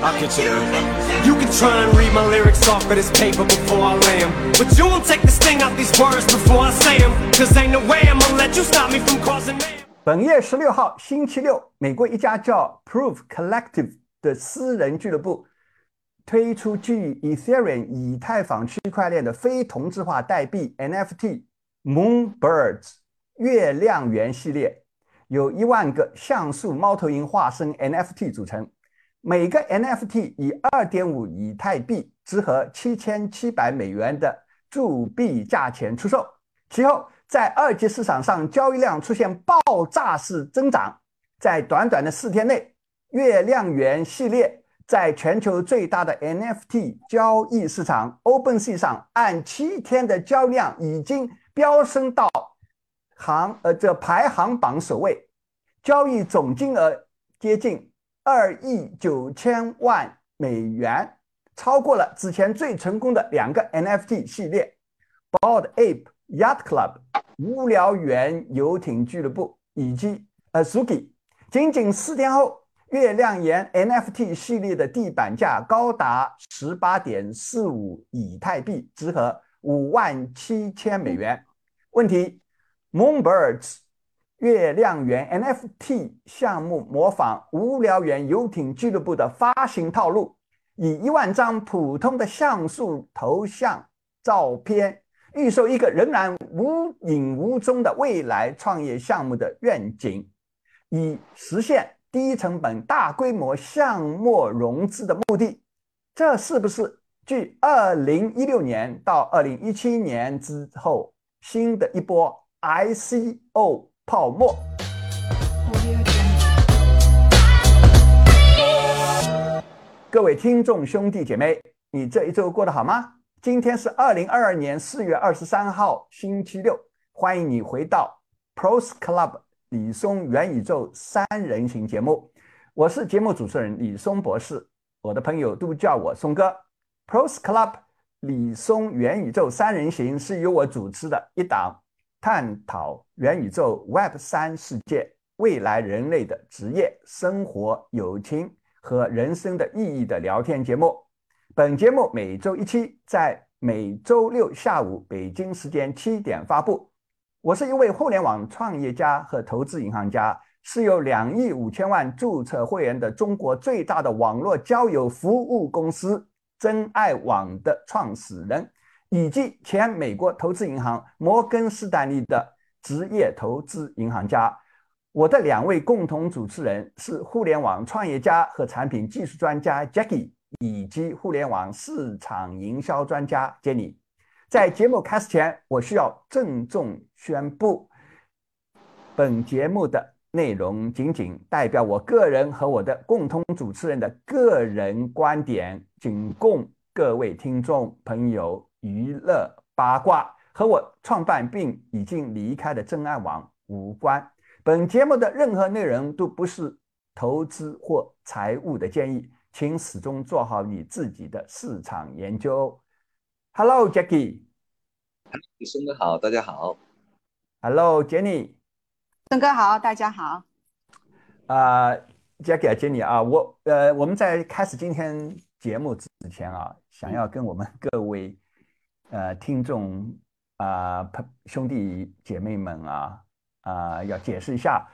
I'll get you there. You can try and read my lyrics off of this paper before I lay them But you won't take the sting out these words before I say them Cause ain't no way I'm gonna let you stop me from causing mayhem. 本月十六号，星期六，美国一家叫 Proof Collective 的私人俱乐部推出基于 Ethereum 以太坊区块链的非同质化代币 NFT Moonbirds 月亮圆系列，由一万个像素猫头鹰化身 NFT 组成，每个 NFT 以二点五以太币（折合七千七百美元）的铸币价钱出售。其后，在二级市场上交易量出现爆炸式增长，在短短的四天内，月亮圆系列在全球最大的 NFT 交易市场 OpenSea 上，按七天的交易量已经飙升到行呃这排行榜首位，交易总金额接近二亿九千万美元，超过了之前最成功的两个 NFT 系列 Bored Ape Yacht Club。无聊猿游艇俱乐部以及 Azuki，仅仅四天后，月亮岩 NFT 系列的地板价高达十八点四五以太币，折合五万七千美元。问题：Moonbirds 月亮园 NFT 项目模仿无聊猿游艇俱乐部的发行套路，以一万张普通的像素头像照片。预售一个仍然无影无踪的未来创业项目的愿景，以实现低成本、大规模项目融资的目的，这是不是继二零一六年到二零一七年之后新的一波 ICO 泡沫？各位听众兄弟姐妹，你这一周过得好吗？今天是二零二二年四月二十三号，星期六。欢迎你回到 Pros Club 李松元宇宙三人行节目。我是节目主持人李松博士，我的朋友都叫我松哥。Pros Club 李松元宇宙三人行是由我主持的一档探讨元宇宙 Web 三世界未来人类的职业、生活、友情和人生的意义的聊天节目。本节目每周一期，在每周六下午北京时间七点发布。我是一位互联网创业家和投资银行家，是有两亿五千万注册会员的中国最大的网络交友服务公司真爱网的创始人，以及前美国投资银行摩根士丹利的职业投资银行家。我的两位共同主持人是互联网创业家和产品技术专家 Jackie。以及互联网市场营销专家 Jenny，在节目开始前，我需要郑重宣布，本节目的内容仅仅代表我个人和我的共同主持人的个人观点，仅供各位听众朋友娱乐八卦，和我创办并已经离开的真爱网无关。本节目的任何内容都不是投资或财务的建议。请始终做好你自己的市场研究。Hello，Jackie。孙哥好，大家好。Hello，Jenny。孙哥好，大家好。啊，Jackie 啊，Jenny 啊，我呃，我们在开始今天节目之前啊，想要跟我们各位呃听众啊、朋兄弟姐妹们啊啊，要解释一下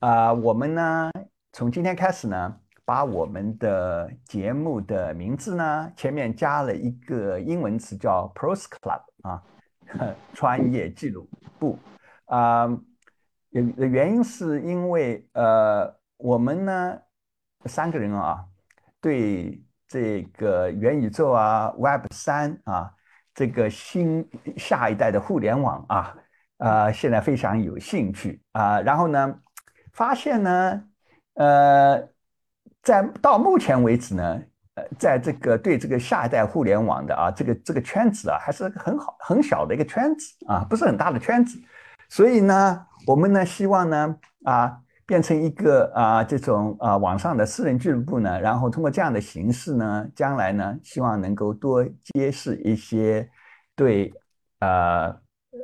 啊，我们呢从今天开始呢。把我们的节目的名字呢，前面加了一个英文词叫 Pros Club 啊，专业记录部啊。原原因是因为呃，我们呢三个人啊，对这个元宇宙啊、Web 三啊，这个新下一代的互联网啊，啊，现在非常有兴趣啊。然后呢，发现呢，呃。在到目前为止呢，呃，在这个对这个下一代互联网的啊，这个这个圈子啊，还是很好很小的一个圈子啊，不是很大的圈子。所以呢，我们呢希望呢啊，变成一个啊这种啊网上的私人俱乐部呢，然后通过这样的形式呢，将来呢，希望能够多揭示一些对呃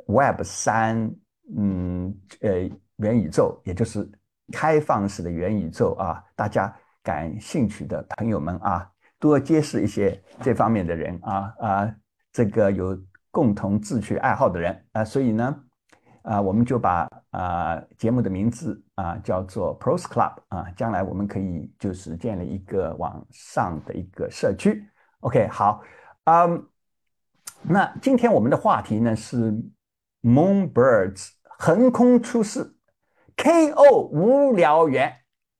Web 三嗯呃元宇宙，也就是开放式的元宇宙啊，大家。感兴趣的朋友们啊，多结识一些这方面的人啊啊，这个有共同志趣爱好的人啊，所以呢，啊，我们就把啊节目的名字啊叫做 Pros Club 啊，将来我们可以就是建立一个网上的一个社区。OK，好，嗯，那今天我们的话题呢是 Moonbirds 横空出世，KO 无聊猿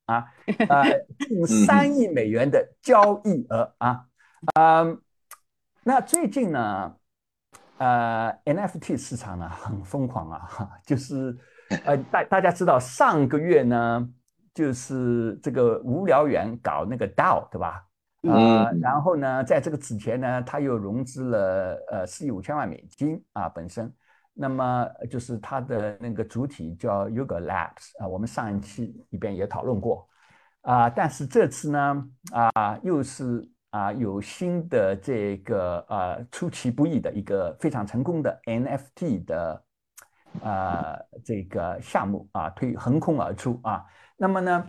啊，呃，近三亿美元的交易额啊，嗯，那最近呢，呃，NFT 市场呢很疯狂啊，哈，就是呃，大大家知道上个月呢，就是这个无聊猿搞那个 DAO 对吧？啊，然后呢，在这个之前呢，他又融资了呃四亿五千万美金啊，本身，那么就是他的那个主体叫 Yuga Labs 啊，我们上一期里边也讨论过。啊，但是这次呢啊，又是啊有新的这个呃出其不意的一个非常成功的 NFT 的啊这个项目啊推横空而出啊，那么呢？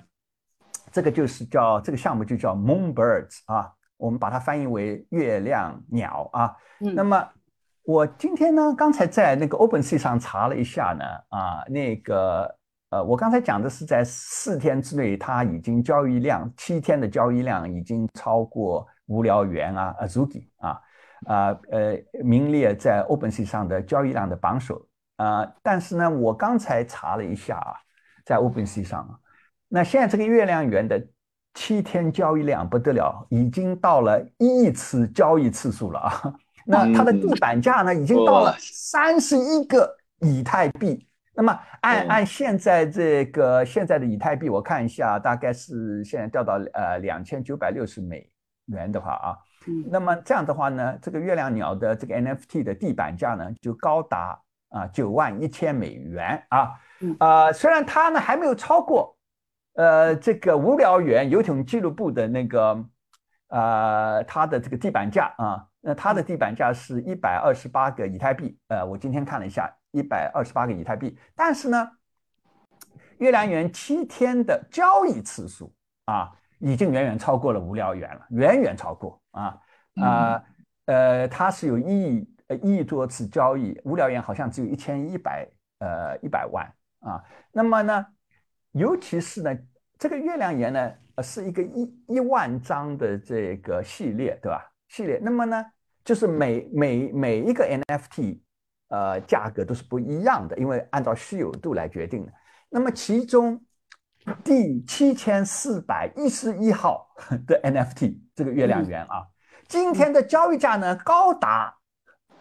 这个就是叫这个项目就叫 Moonbirds 啊，我们把它翻译为月亮鸟啊。那么我今天呢，刚才在那个 OpenSea 上查了一下呢，啊，那个呃，我刚才讲的是在四天之内，它已经交易量七天的交易量已经超过无聊猿啊，Azuki 啊，啊呃，名列在 OpenSea 上的交易量的榜首啊。但是呢，我刚才查了一下啊，在 OpenSea 上啊。那现在这个月亮圆的七天交易量不得了，已经到了一亿次交易次数了啊！那它的地板价呢，已经到了三十一个以太币。那么按按现在这个现在的以太币，我看一下，大概是现在掉到呃两千九百六十美元的话啊，那么这样的话呢，这个月亮鸟的这个 NFT 的地板价呢，就高达啊九万一千美元啊。啊，虽然它呢还没有超过。呃，这个无聊猿游艇俱乐部的那个，呃，它的这个地板价啊，那它的地板价是一百二十八个以太币。呃，我今天看了一下，一百二十八个以太币。但是呢，月亮猿七天的交易次数啊，已经远远超过了无聊猿了，远远超过啊啊呃，它是有一亿呃一亿多次交易，无聊猿好像只有一千一百呃一百万啊。那么呢？尤其是呢，这个月亮岩呢，呃，是一个一一万张的这个系列，对吧？系列，那么呢，就是每每每一个 NFT，呃，价格都是不一样的，因为按照稀有度来决定的。那么其中第七千四百一十一号的 NFT，这个月亮圆啊，今天的交易价呢，高达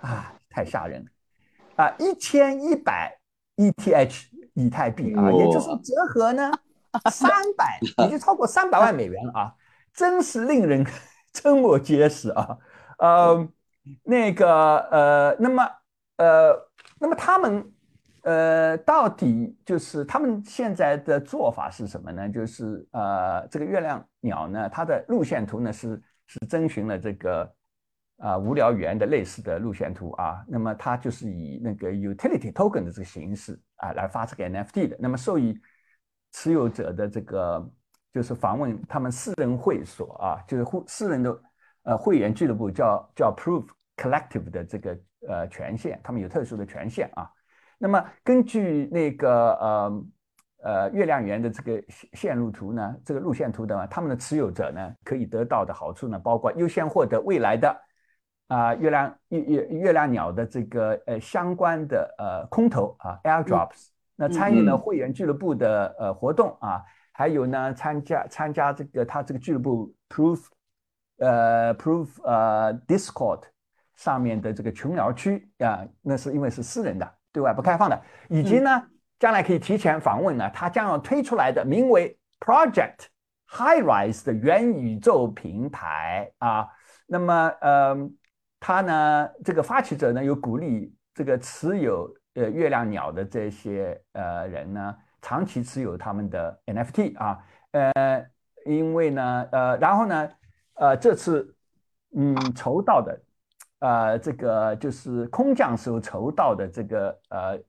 啊，太吓人了。啊，一千一百 ETH。以太币啊，也就是折合呢，三百，已经超过三百万美元了啊，真是令人瞠目结舌啊。呃，那个呃，那么呃，那么他们呃，到底就是他们现在的做法是什么呢？就是呃，这个月亮鸟呢，它的路线图呢是是遵循了这个。啊，无聊猿的类似的路线图啊，那么它就是以那个 utility token 的这个形式啊来发这个 NFT 的。那么受益持有者的这个就是访问他们私人会所啊，就是会私人的呃会员俱乐部叫叫 Proof Collective 的这个呃权限，他们有特殊的权限啊。那么根据那个呃呃月亮圆的这个线路图呢，这个路线图的话，他们的持有者呢可以得到的好处呢，包括优先获得未来的。啊，月亮月月月亮鸟的这个呃相关的呃空投啊，airdrops，那参与了会员俱乐部的呃活动啊，还有呢参加参加这个他这个俱乐部 proof，呃 proof 呃 Discord 上面的这个群聊区啊，那是因为是私人的，对外不开放的，以及呢将来可以提前访问呢，它将要推出来的名为 Project Highrise 的元宇宙平台啊，那么呃。它呢，这个发起者呢，有鼓励这个持有呃月亮鸟的这些呃人呢，长期持有他们的 NFT 啊，呃，因为呢，呃，然后呢，呃，这次嗯筹到的，呃，这个就是空降时候筹到的这个呃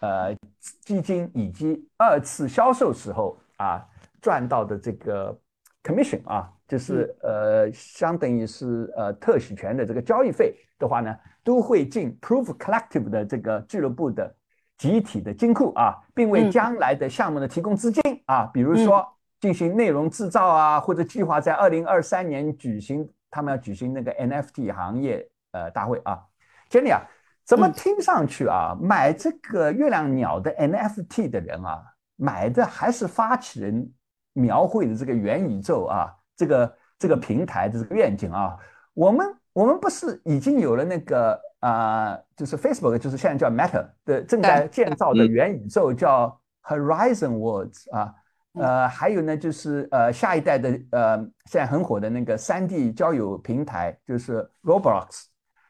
呃基金，以及二次销售时候啊赚到的这个 commission 啊，就是呃，相当于是呃特许权的这个交易费的话呢，都会进 Proof Collective 的这个俱乐部的集体的金库啊，并为将来的项目呢提供资金啊，比如说进行内容制造啊，或者计划在二零二三年举行，他们要举行那个 NFT 行业呃大会啊。Jenny 啊，怎么听上去啊，买这个月亮鸟的 NFT 的人啊？买的还是发起人描绘的这个元宇宙啊，这个这个平台的这个愿景啊，我们我们不是已经有了那个啊，就是 Facebook，就是现在叫 Meta 的正在建造的元宇宙叫 Horizon Worlds 啊，呃，还有呢就是呃下一代的呃现在很火的那个三 D 交友平台就是 Roblox，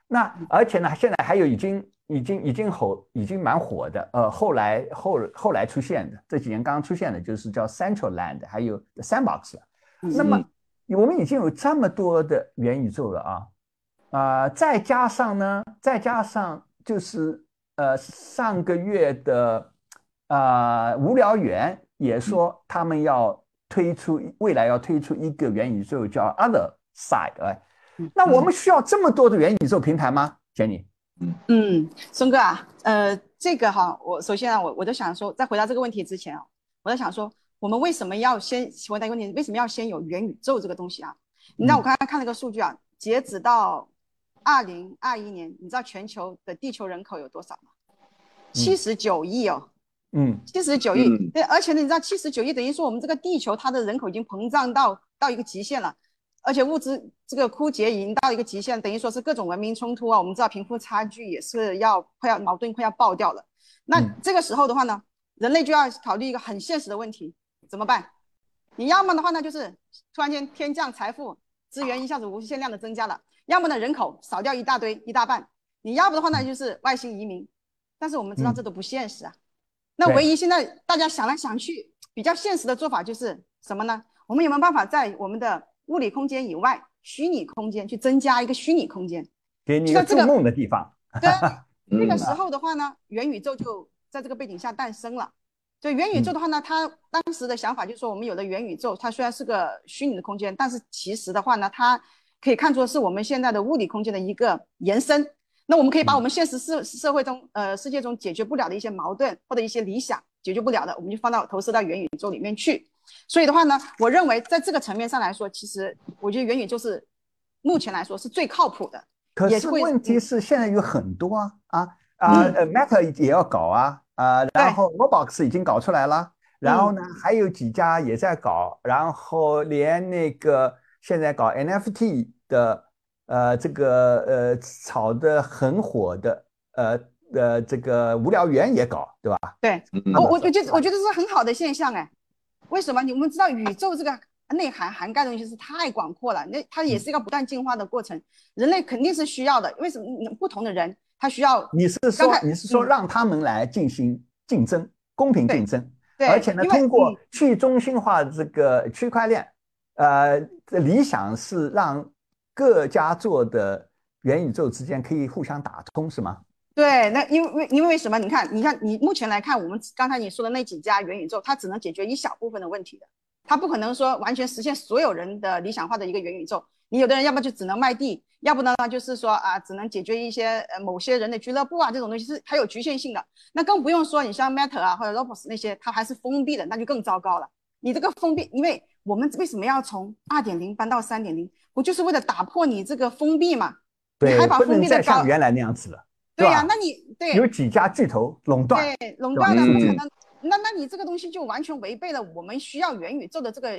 那而且呢现在还有已经。已经已经火，已经蛮火的。呃，后来后后来出现的这几年刚刚出现的，就是叫 Central Land，还有 Sandbox。那么我们已经有这么多的元宇宙了啊啊！再加上呢，再加上就是呃上个月的啊无聊猿也说他们要推出未来要推出一个元宇宙叫 Other Side。哎，那我们需要这么多的元宇宙平台吗，Jenny？嗯，松哥啊，呃，这个哈，我首先啊，我我就想说，在回答这个问题之前啊，我在想说，我们为什么要先回答一个问题？为什么要先有元宇宙这个东西啊？你知道我刚才看了个数据啊，截止到二零二一年，你知道全球的地球人口有多少吗？七十九亿哦，嗯，七十九亿，对，而且呢，你知道七十九亿等于说我们这个地球它的人口已经膨胀到到一个极限了。而且物资这个枯竭已经到一个极限，等于说是各种文明冲突啊。我们知道贫富差距也是要快要矛盾快要爆掉了。那这个时候的话呢，人类就要考虑一个很现实的问题，怎么办？你要么的话呢，就是突然间天降财富，资源一下子无限量的增加了；要么呢，人口少掉一大堆一大半。你要不的话呢，就是外星移民。但是我们知道这都不现实啊。那唯一现在大家想来想去比较现实的做法就是什么呢？我们有没有办法在我们的物理空间以外，虚拟空间去增加一个虚拟空间，给你一个做梦的地方。对，那个时候的话呢，元宇宙就在这个背景下诞生了。所以元宇宙的话呢，它当时的想法就是说，我们有了元宇宙，它虽然是个虚拟的空间，但是其实的话呢，它可以看作是我们现在的物理空间的一个延伸。那我们可以把我们现实社社会中，呃，世界中解决不了的一些矛盾或者一些理想解决不了的，我们就放到投射到元宇宙里面去。所以的话呢，我认为在这个层面上来说，其实我觉得元宇就是目前来说是最靠谱的。可是问题是现在有很多啊啊啊呃，Meta 也要搞啊啊，然后 Roblox 已经搞出来了，然后呢还有几家也在搞，然后连那个现在搞 NFT 的呃这个呃炒的很火的呃呃这个无聊猿也搞，对吧？对，我我我觉得我觉得是很好的现象哎。为什么？你们知道宇宙这个内涵涵盖的东西是太广阔了，那它也是一个不断进化的过程。人类肯定是需要的。为什么？不同的人他需要。你是说你是说让他们来进行竞争，公平竞争，而且呢，通过去中心化这个区块链，呃，理想是让各家做的元宇宙之间可以互相打通，是吗？对，那因为因为为什么？你看，你看，你目前来看，我们刚才你说的那几家元宇宙，它只能解决一小部分的问题的，它不可能说完全实现所有人的理想化的一个元宇宙。你有的人要么就只能卖地，要不呢就是说啊，只能解决一些呃某些人的俱乐部啊这种东西是它有局限性的。那更不用说你像 Meta 啊或者 Roblox 那些，它还是封闭的，那就更糟糕了。你这个封闭，因为我们为什么要从二点零搬到三点零？不就是为了打破你这个封闭嘛？对，还把封闭的像原来那样子了。对呀，那你对有几家巨头垄断，对垄断了不可能。那那你这个东西就完全违背了我们需要元宇宙的这个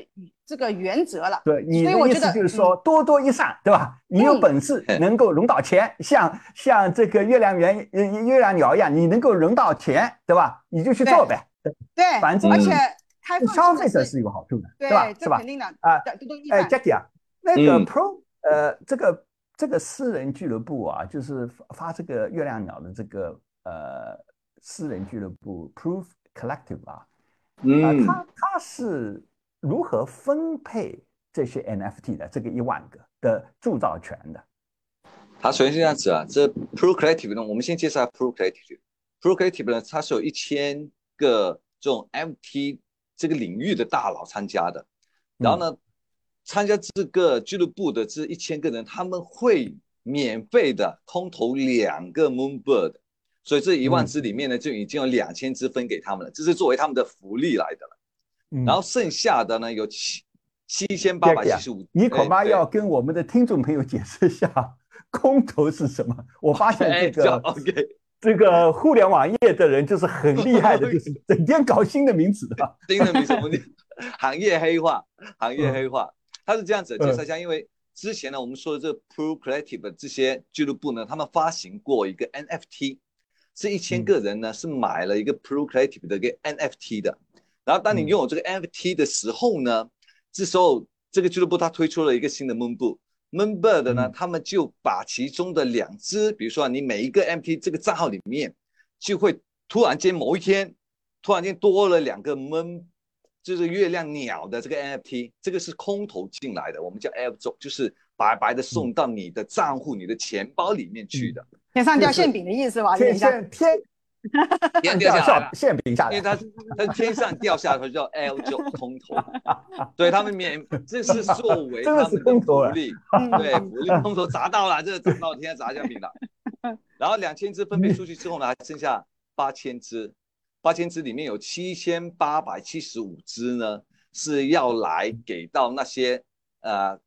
这个原则了。对，你的意思就是说多多益善，对吧？你有本事能够融到钱，像像这个月亮圆月亮鸟一样，你能够融到钱，对吧？你就去做呗。对，反正而且开放消费者是有好处的，对吧？是吧？肯定的啊。哎，Jackie 啊，那个 Pro 呃这个。这个私人俱乐部啊，就是发这个月亮鸟的这个呃私人俱乐部 Proof Collective 啊，嗯，它它是如何分配这些 NFT 的这个一万个的铸造权的？它首先是这样子啊，这 Proof Collective 呢，我们先介绍下 Proof Collective。Proof Collective 呢，它是有一千个这种 NFT 这个领域的大佬参加的，然后呢。参加这个俱乐部的这一千个人，他们会免费的空投两个 Moonbird，所以这一万只里面呢，就已经有两千只分给他们了，这是作为他们的福利来的了。嗯然后剩下的呢有七七千八百七十五，你恐怕要跟我们的听众朋友解释一下空投是什么。我发现哎这个 OK，这个互联网业的人就是很厉害的，就是 整天搞新的名词的。新的名词行业黑化，行业黑化，它是这样子的介绍一下，因为之前呢我们说的这个 Pro Creative 这些俱乐部呢，他们发行过一个 NFT，是一千个人呢是买了一个 Pro Creative 的一个 NFT 的，然后当你拥有这个 NFT 的时候呢，这时候这个俱乐部它推出了一个新的 Moonbird。Moonbird 呢，嗯。他们就把其中的两只，比如说你每一个 NFT 这个账号里面，就会突然间某一天，突然间多了两个 Moon，就是月亮鸟的这个 NFT，这个是空投进来的，我们叫 airdrop，就是白白的送到你的账户、你的钱包里面去的，天上掉馅饼的意思吧？天上。天天天掉下来了。馅饼下来因为，它是它天上掉下来，它叫 L 九空投，对他们免，这是作为他们空投啊福利，对福利空投砸到了，这个砸到天上砸馅饼了。然后两千只分配出去之后呢，还剩下八千只，八千只里面有七千八百七十五只呢是要来给到那些呃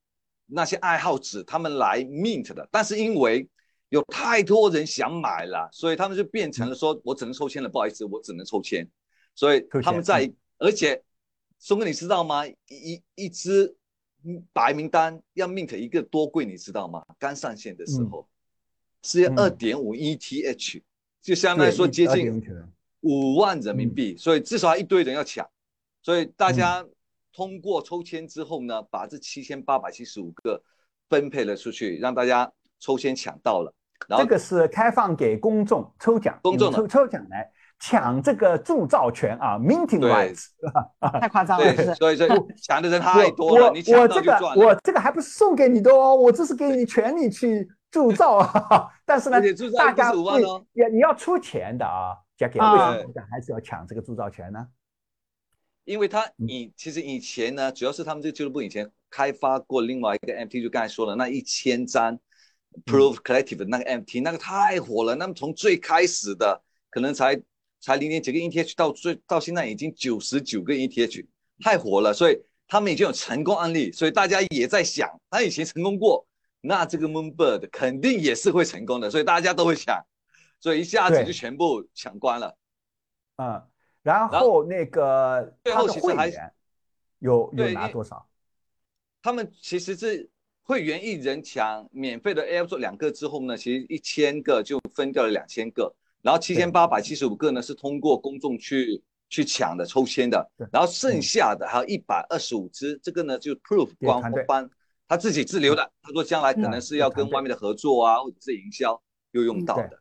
那些爱好者他们来 mint 的，但是因为有太多人想买了，所以他们就变成了说，我只能抽签了，不好意思，我只能抽签。所以他们在，而且松哥你知道吗？一一支白名单要 mint 一个多贵，你知道吗？刚上线的时候、是二点五 ETH，就相当于说接近五万人民币，所以至少一堆人要抢。所以大家通过抽签之后呢，把这七千八百七十五个分配了出去，让大家抽签抢到了。然后这个是开放给公众抽奖，公众抽抽奖来抢这个铸造权啊，minting 对 rights。太夸张了，对，是。所以所以抢的人太多了，我你抢我这个到就赚了。我这个还不是送给你的哦，我这是给你权利去铸造啊。但是呢大家不是5万会哦你要出钱的啊，Jackie，啊为什么还是要抢这个铸造权呢？因为他嗯以其实以前呢，主要是他们这个俱乐部以前开发过另外一个 MT，就刚才说了那一千张嗯 Proof Collective 的那个 MT，那个太火了。那么从最开始的可能才才零点几个 ETH 到最到现在已经九十九个 ETH，太火了。所以他们已经有成功案例，所以大家也在想，他以前成功过，那这个 Moonbird 肯定也是会成功的，所以大家都会抢，所以一下子就全部抢光了。嗯，然后那个最后其实还有有拿多少？他们其实是会员一人抢免费的 Air 做两个之后呢，其实一千个就分掉了两千个，然后七千八百七十五个呢是通过公众去去抢的抽签的，然后剩下的还有一百二十五只，这个呢就 Proof 官方他自己自留的，他说将来可能是要跟外面的合作啊，或者是营销又用到的。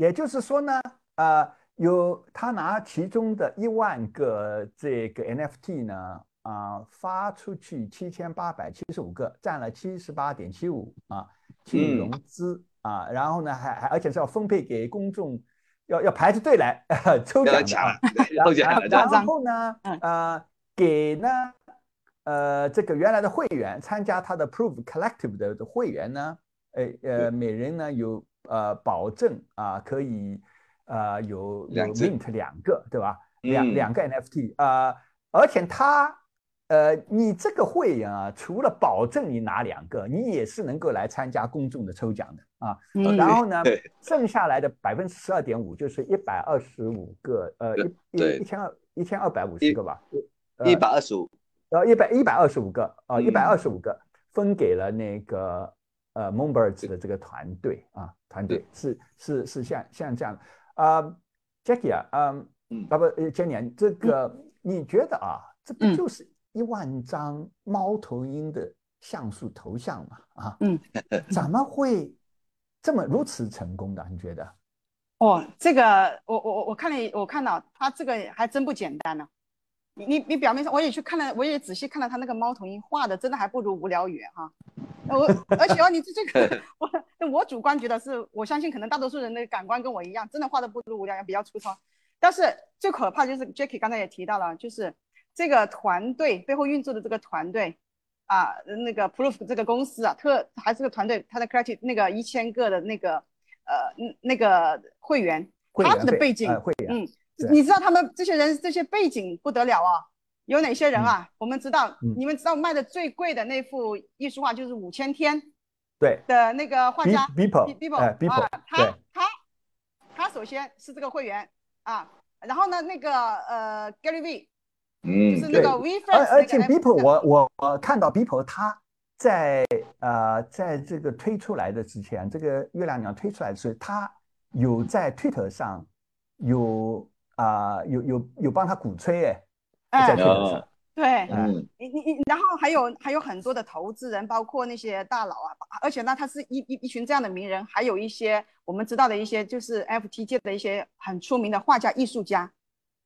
也就是说呢，呃，有他拿其中的一万个这个 NFT 呢，啊、发出去七千八百七十五个，占了七十八点七五啊，去嗯融资啊，然后呢还还而且是要分配给公众，要要排着队来 抽奖抽奖了，然后呢嗯，呃，给呢，呃，这个原来的会员参加他的 Prove Collective 的的会员呢，呃呃，每人呢有呃保证啊，可以呃有有 mint 两个，对吧？两嗯。两个 NFT 啊，而且它呃，你这个会员啊，除了保证你拿两个，你也是能够来参加公众的抽奖的啊。嗯。然后呢，剩下来的百分之十二点五就是一百二十五个，呃，一一一千二一千二百五十个吧，一百二十五，呃，一百一百二十五个，啊，嗯一百二十五个分给了那个呃 Moonbirds 的这个团队啊，团队是是是像像这样的啊，Jackie 啊，嗯嗯啊不，呃，Jenny，啊这个你觉得啊，这不嗯就是一万张猫头鹰的像素头像嘛？啊，嗯，怎么会这么如此成功的？你觉得？哦，这个我我我我看了，我看到他这个还真不简单呢。你你你表面上我也去看了，我也仔细看了他那个猫头鹰画的，真的还不如无聊猿哈。我而且哦，你这这个 我我主观觉得是，我相信可能大多数人的感官跟我一样，真的画的不如无聊猿，比较粗糙。但是最可怕就是 Jackie 刚才也提到了，就是这个团队背后运作的这个团队，啊，那个 Proof 这个公司啊，特还是个团队，他的 Collective 那个一千个的那个呃那个会员，他们的背景，会员，嗯，你知道他们这些人这些背景不得了啊，有哪些人啊？我们知道，你们知道卖的最贵的那幅艺术画就是五千天，对。的那个画家 Beeple，Beeple，他他他首先是这个会员啊，然后呢那个呃 Gary V。嗯，就是那个 We First，而而且 Beeple，我我我看到 Beeple 他在呃在这个推出来的之前，这个月亮鸟推出来的时候，他有在 Twitter 上有啊有有有帮他鼓吹哎，在 Twitter 上，对，嗯，你你你，然后还有还有很多的投资人，包括那些大佬啊，而且呢，他是一一一群这样的名人，还有一些我们知道的一些就是 FT 界的一些很出名的画家艺术家。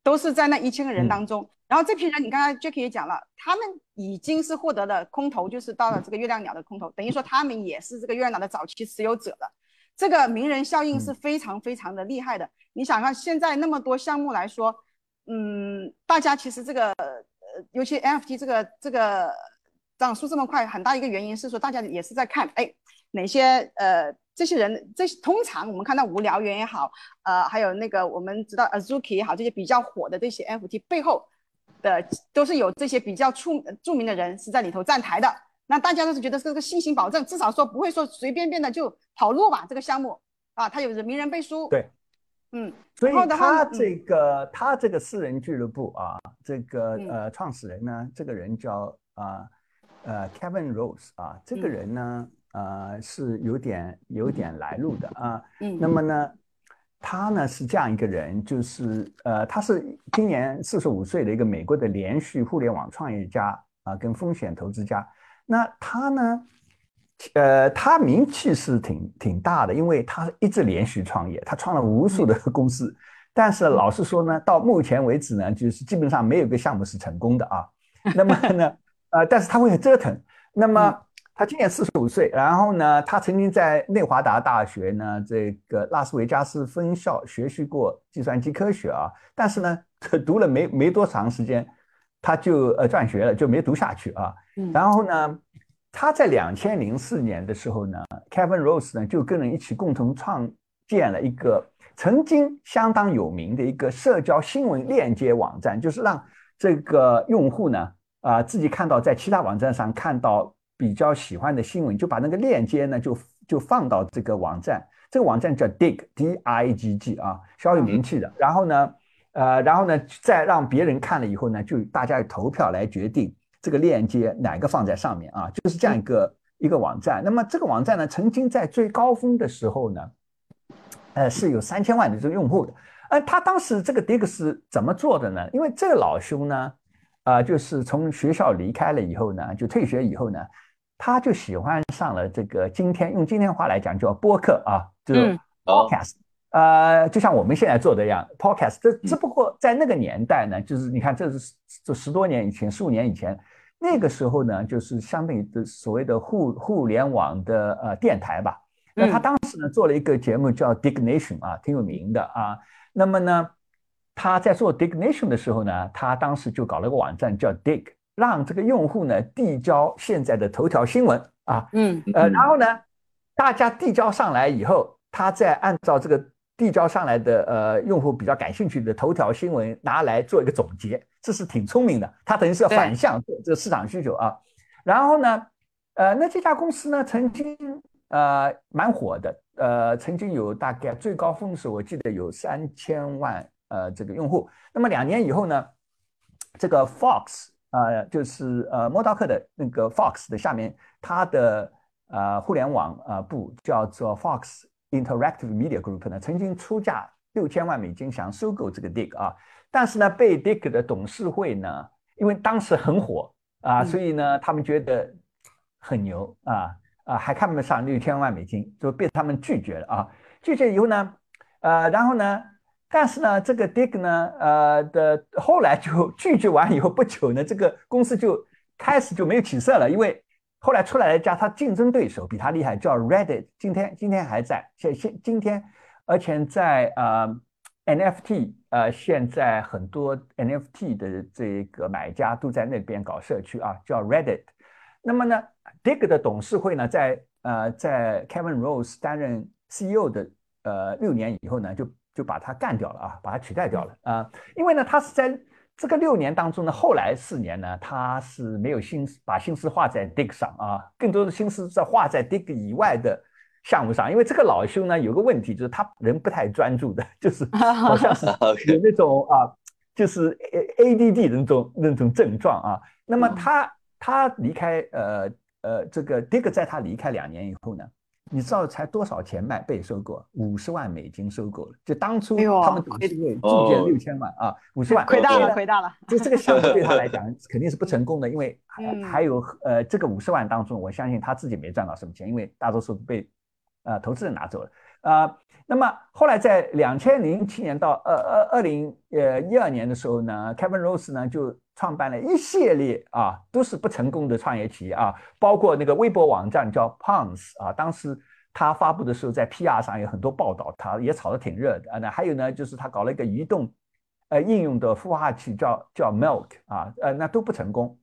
都是在那一千个人当中，然后这批人，你刚才 Jacky 也讲了，他们已经是获得了空投，就是到了这个月亮鸟的空投，等于说他们也是这个月亮鸟的早期持有者了。这个名人效应是非常非常的厉害的。你想看现在那么多项目来说，嗯，大家其实这个呃，尤其 NFT 这个这个涨速这么快，很大一个原因是说大家也是在看，哎，哪些呃。这些人，这通常我们看到无聊猿也好，呃，还有那个我们知道 Azuki 也好，这些比较火的这些 NFT 背后的都是有这些比较出著名的人是在里头站台的。那大家都是觉得是个信心保证，至少说不会说随便便的就跑路吧。这个项目啊，他有名人背书。对，嗯，所以他这个他这个私人俱乐部啊，这个呃创始人呢，这个人叫啊呃 Kevin Rose 啊，这个人呢。呃，是有点有点来路的啊。嗯，那么呢，他呢是这样一个人，就是呃，他是今年四十五岁的一个美国的连续互联网创业家啊，跟风险投资家。那他呢，呃，他名气是挺挺大的，因为他一直连续创业，他创了无数的公司。但是老实说呢，到目前为止呢，就是基本上没有个项目是成功的啊。那么呢，呃，但是他会很折腾。那么。他今年四十五岁，然后呢，他曾经在内华达大学呢这个拉斯维加斯分校学习过计算机科学啊，但是呢，读了没没多长时间，他就呃转学了，就没读下去啊。然后呢，他在两千零四年的时候呢，Kevin Rose 呢就跟人一起共同创建了一个曾经相当有名的一个社交新闻链接网站，就是让这个用户呢啊自己看到在其他网站上看到。比较喜欢的新闻，就把那个链接呢，就就放到这个网站。这个网站叫 Dig，D I G G 啊，小有名气的。然后呢，呃，然后呢，再让别人看了以后呢，就大家投票来决定这个链接哪个放在上面啊，就是这样一个一个网站。那么这个网站呢，曾经在最高峰的时候呢，呃，是有三千万的这个用户的。呃，他当时这个 Dig 是怎么做的呢？因为这个老兄呢，啊，就是从学校离开了以后呢，就退学以后呢。他就喜欢上了这个今天用今天话来讲叫播客啊，就是 podcast，呃，就像我们现在做的一样，podcast。这只不过在那个年代呢，就是你看，这是这十多年以前，十五年以前，那个时候呢，就是相当于的所谓的互互联网的呃电台吧。那他当时呢做了一个节目叫 Dignation 啊，挺有名的啊。那么呢，他在做 Dignation 的时候呢，他当时就搞了个网站叫 Dig。让这个用户呢递交现在的头条新闻啊，嗯，呃，然后呢，大家递交上来以后，他再按照这个递交上来的呃用户比较感兴趣的头条新闻拿来做一个总结，这是挺聪明的。他等于是要反向做这个市场需求啊。然后呢，呃，那这家公司呢曾经呃蛮火的，呃，曾经有大概最高峰时我记得有三千万呃这个用户。那么两年以后呢，这个 Fox。呃，就是呃，莫道克的那个 Fox 的下面，它的呃互联网呃部叫做 Fox Interactive Media Group 呢，曾经出价六千万美金想收购这个 Dig 啊，但是呢，被 Dig 的董事会呢，因为当时很火啊，所以呢，他们觉得很牛啊啊，还看不上六千万美金，就被他们拒绝了啊。拒绝以后呢，呃，然后呢？但是呢，这个 Dig 呢，呃的后来就 拒绝完以后不久呢，这个公司就开始就没有起色了，因为后来出来了一家他竞争对手比他厉害，叫 Reddit，今天今天还在，现现今天，而且在呃 NFT，呃现在很多 NFT 的这个买家都在那边搞社区啊，叫 Reddit。那么呢，Dig 的董事会呢，在呃在 Kevin Rose 担任 CEO 的呃六年以后呢，就就把他干掉了啊，把他取代掉了啊，因为呢，他是在这个六年当中呢，后来四年呢，他是没有心思把心思画在 Dig 上啊，更多的心思在画在 Dig 以外的项目上，因为这个老兄呢有个问题，就是他人不太专注的，就是好像是有那种啊，就是 A A D D 的那种那种症状啊。那么他他离开呃呃这个 Dig 在他离开两年以后呢，你知道才多少钱卖被收购？五十万美金收购了。就当初他们董事会注建六千万啊，五十万亏大了，亏大了。就这个项目对他来讲 肯定是不成功的，因为还还有呃这个五十万当中，我相信他自己没赚到什么钱，因为大多数被呃投资人拿走了啊。那么后来在两千零七年到二二二零呃一二年的时候呢，Kevin Rose 呢就创办了一系列啊都是不成功的创业企业啊，包括那个微博网站叫 Pons 啊，当时他发布的时候在 PR 上有很多报道，他也炒得挺热的啊。那还有呢，就是他搞了一个移动呃应用的孵化器叫叫 Milk 啊，呃那都不成功。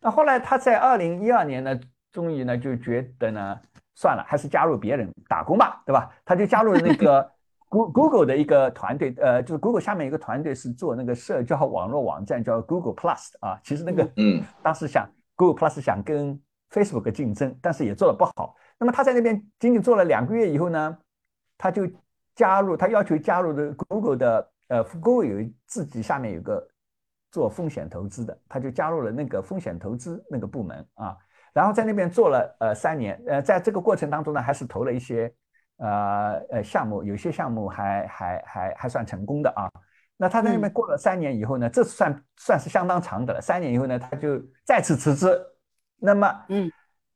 那后来他在二零一二年呢，终于呢就觉得呢。算了，还是加入别人打工吧，对吧？他就加入了那个 Google 的一个团队，呃，就是 Google 下面一个团队是做那个社交网络网站，叫 Google Plus 啊。其实那个，嗯，当时想 Google Plus 想跟 Facebook 竞争，但是也做的不好。那么他在那边仅仅做了两个月以后呢，他就加入，他要求加入的 Google 的，呃，Google 有自己下面有个做风险投资的，他就加入了那个风险投资那个部门啊。然后在那边做了呃三年，呃，在这个过程当中呢，还是投了一些呃呃项目，有些项目还还还还算成功的啊。那他在那边过了三年以后呢，这算算是相当长的了。三年以后呢，他就再次辞职。那么，嗯，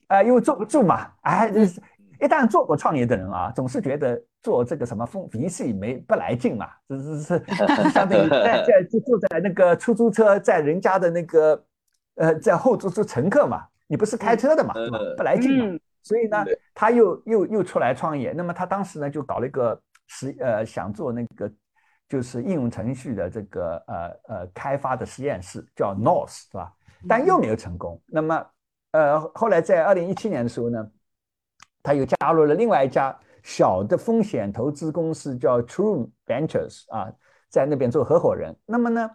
啊，因为坐不住嘛，哎，就是一旦做过创业的人啊，总是觉得做这个什么风 VC 没不来劲嘛，这是是 相当于在在就坐在那个出租车，在人家的那个呃在后座做乘客嘛。你不是开车的嘛，对吧？不来劲嘛，所以呢，他又又又出来创业。那么他当时呢，就搞了一个实呃，想做那个就是应用程序的这个呃呃开发的实验室，叫 North，是吧？但又没有成功。那么呃，后来在二零一七年的时候呢，他又加入了另外一家小的风险投资公司，叫 True Ventures 啊，在那边做合伙人。那么呢？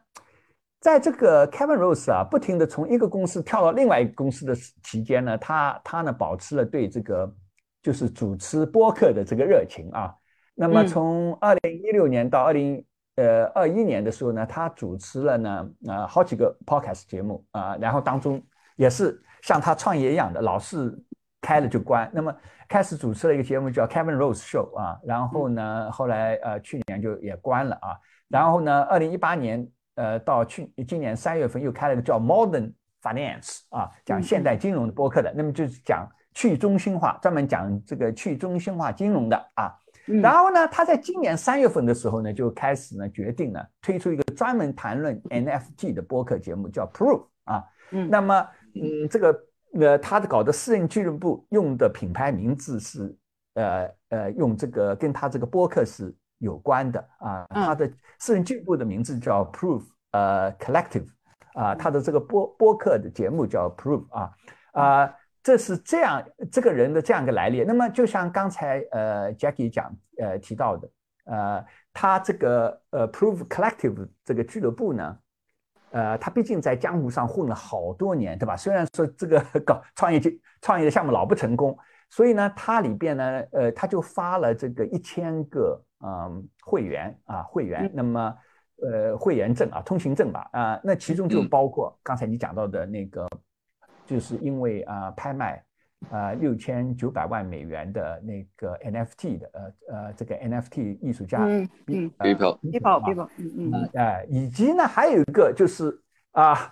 在这个 Kevin Rose 啊，不停的从一个公司跳到另外一个公司的期间呢，他他呢保持了对这个就是主持播客的这个热情啊。那么从二零一六年到二零呃二一年的时候呢，他主持了呢啊好几个 podcast 节目啊，然后当中也是像他创业一样的，老是开了就关。那么开始主持了一个节目叫 Kevin Rose Show 啊，然后呢后来呃去年就也关了啊，然后呢二零一八年。呃，到去今年三月份又开了个叫 Modern Finance 啊，讲现代金融的播客的，那么就是讲去中心化，专门讲这个去中心化金融的啊。然后呢，他在今年三月份的时候呢，就开始呢决定呢推出一个专门谈论 NFT 的播客节目，叫 Proof 啊。嗯，那么嗯，这个呃，他的搞的私人俱乐部用的品牌名字是呃呃，用这个跟他这个播客是。有关的啊，他的私人俱乐部的名字叫 Proof，呃，Collective，啊，他的这个播播客的节目叫 Proof，啊，啊，这是这样这个人的这样一个来历。那么就像刚才呃 Jackie 讲呃提到的，呃，他这个呃 Proof Collective 这个俱乐部呢，呃，他毕竟在江湖上混了好多年，对吧？虽然说这个搞 创业就创业的项目老不成功，所以呢，他里边呢，呃，他就发了这个一千个。嗯，会员啊，会员，那么呃，会员证啊，通行证吧，啊，那其中就包括刚才你讲到的那个，就是因为啊，拍卖啊六千九百万美元的那个 NFT 的呃呃，这个 NFT 艺术家，嗯嗯，People People 嗯嗯，哎，以及呢，还有一个就是啊，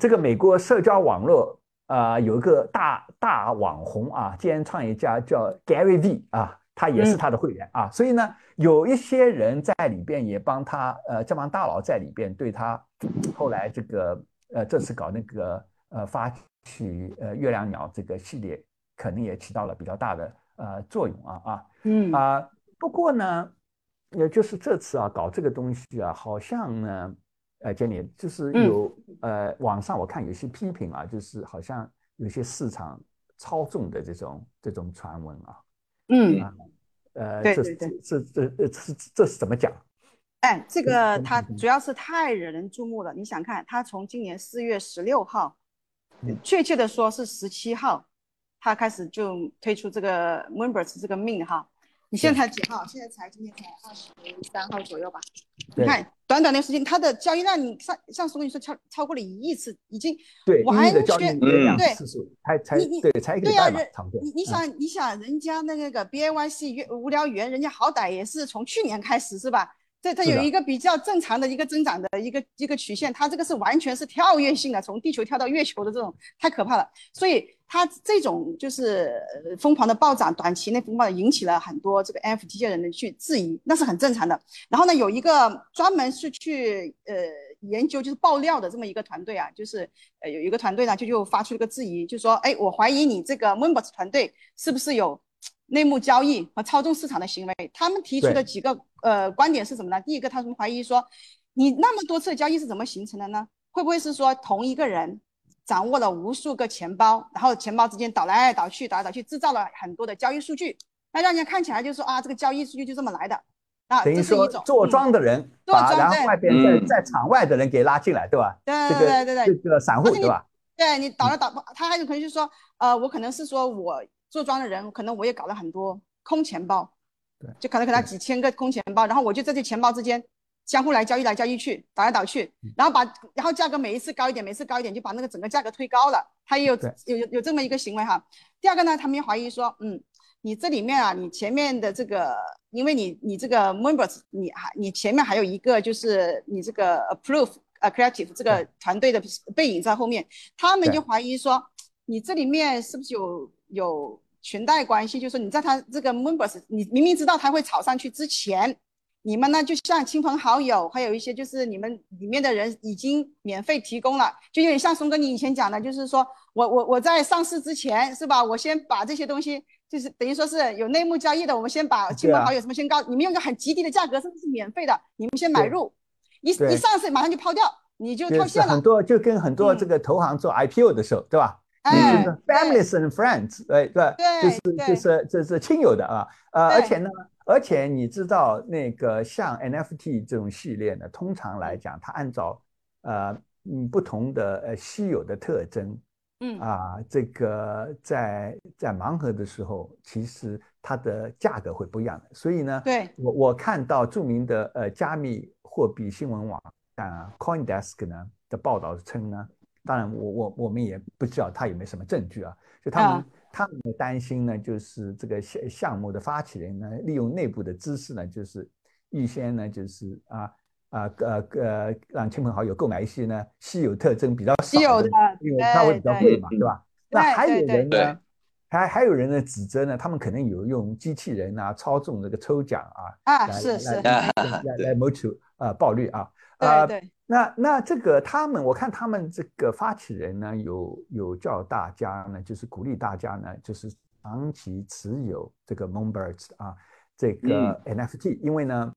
这个美国社交网络啊，有一个大大网红啊，兼创业家叫 Gary V 啊。他也是他的会员啊，所以呢，有一些人在里边也帮他，呃，这帮大佬在里边对他，后来这个，呃，这次搞那个，呃，发起呃月亮鸟这个系列，可能也起到了比较大的呃作用啊啊，嗯。啊，不过呢，也就是这次啊搞这个东西啊，好像呢，呃，杰尼就是有呃网上我看有些批评啊，就是好像有些市场操纵的这种这种传闻啊。嗯，啊，呃，对这对对这这这这是这是怎么讲？哎，这个它主要是太惹人注目了。你想看，它从今年四月十六号，嗯确切的说是十七号，它开始就推出这个 Moonbirds 这个命哈。你现在才几号？现在才今天才二十三号左右吧？你看，短短的时间，它的交易量，你上上次我跟你说超超过了一亿次，已经对，完全月量对次数，才才你你对，才一个。你你嗯想你想人家那个 B A Y C 约无聊猿，人家好歹也是从去年开始是吧？这它有一个比较正常的一个增长的一个一个曲线，它这个是完全是跳跃性的，从地球跳到月球的这种，太可怕了。所以它这种就是呃疯狂的暴涨，短期内疯狂的引起了很多这个 NFT 界人的去质疑，那是很正常的。然后呢，有一个专门是去呃研究就是爆料的这么一个团队啊，就是呃有一个团队呢就就发出了个质疑，就说哎，我怀疑你这个 Members 团队是不是有内幕交易和操纵市场的行为？他们提出的几个呃观点是什么呢？第一个，他们怀疑说，你那么多次的交易是怎么形成的呢？会不会是说同一个人掌握了无数个钱包，然后钱包之间倒来倒去，倒来倒去，制造了很多的交易数据，那让人家看起来就是说啊，这个交易数据就这么来的啊，等于说这是一种坐嗯庄的人坐把，然后外边在嗯在场外的人给拉进来，对吧？对对对对对个这个散户对吧？对你倒了倒，他还有可能就是说，呃，我可能是说我坐庄的人，可能我也搞了很多空钱包，对，就可能给他几千个空钱包，然后我就在这钱包之间相互来交易来交易去，倒来倒去，嗯。然后把然后价格每一次高一点，每次高一点，就把那个整个价格推高了，他也有有有有这么一个行为哈。第二个呢，他们也怀疑说，嗯，你这里面啊，你前面的这个，因为你你这个 members，你还你前面还有一个就是你这个 approve 呃 creative 这个团队的背影在后面，他们就怀疑说，你这里面是不是有有裙带关系？就是说你在他这个 members，你明明知道他会炒上去之前，你们呢就像亲朋好友，还有一些就是你们里面的人已经免费提供了，就有点像松哥你以前讲的，就是说我我我在上市之前是吧？我先把这些东西。就是等于说是有内幕交易的，我们先把亲朋好友什么先告，你们用个很极低的价格，甚至是免费的，你们先买入，一对一上市马上就抛掉，你就就是套现了。很多就跟很多嗯这个投行做 IPO 的时候，对吧？哎，就是 families and friends，对对，对就是就是这是亲友的啊，呃，而且呢，而且你知道那个像 NFT 这种系列呢，通常来讲，它按照呃嗯不同的呃稀有的特征嗯。啊，这个在在盲盒的时候，其实它的价格会不一样的，所以呢，对，我我看到著名的呃加密货币新闻网站啊，CoinDesk 呢的报道称呢，当然我我我们也不知道他有没有什么证据啊，就他们、啊他们的担心呢，就是这个项项目的发起人呢，利用内部的知识呢，就是预先呢就是啊啊呃呃让亲朋好友购买一些呢稀有特征比较少稀有的因为它会比较贵嘛，对对吧？那还有人呢？还还有人呢指责呢，他们可能有用机器人啊操纵这个抽奖啊，啊，来是是，来啊来来来谋求呃暴利啊。呃对对，那那这个他们，我看他们这个发起人呢，有有叫大家呢，就是鼓励大家呢，就是长期持有这个 Moonbirds 啊，这个 NFT，、因为呢，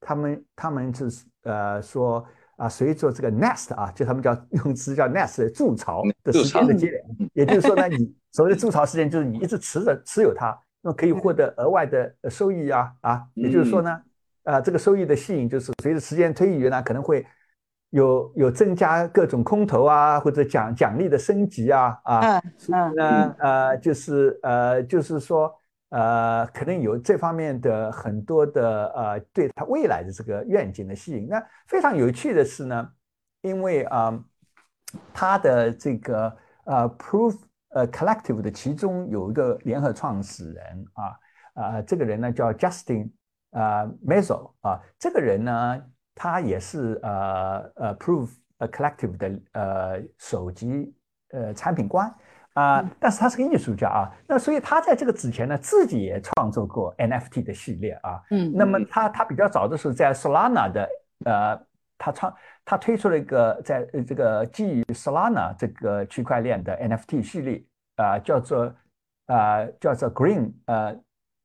他们他们就是呃说啊，随着这个 Nest 啊，就他们叫 用词叫 Nest 筑巢的时间的积累，也就是说呢，你所谓的筑巢时间就是你一直持着持有它，那么可以获得额外的呃收益啊啊，也就是说呢。啊，这个收益的吸引就是随着时间推移呢，可能会有有增加各种空投啊，或者奖奖励的升级啊啊，嗯所以嗯呢呃就是呃就是说呃可能有这方面的很多的呃对他未来的这个愿景的吸引。那非常有趣的是呢，因为啊、呃、他的这个呃 Proof 呃 Collective 的其中有一个联合创始人啊啊、这个人呢叫 Justin。呃 m e z o 啊，这个人呢，他也是呃呃 Proof Collective 的呃首席呃产品官啊、嗯但是他是个艺术家啊，那所以他在这个之前呢，自己也创作过 NFT 的系列啊。嗯那么他他比较早的时候在 Solana 的呃，他创他推出了一个在呃这个基于 Solana 这个区块链的 NFT 系列啊、叫做啊叫做 Green 呃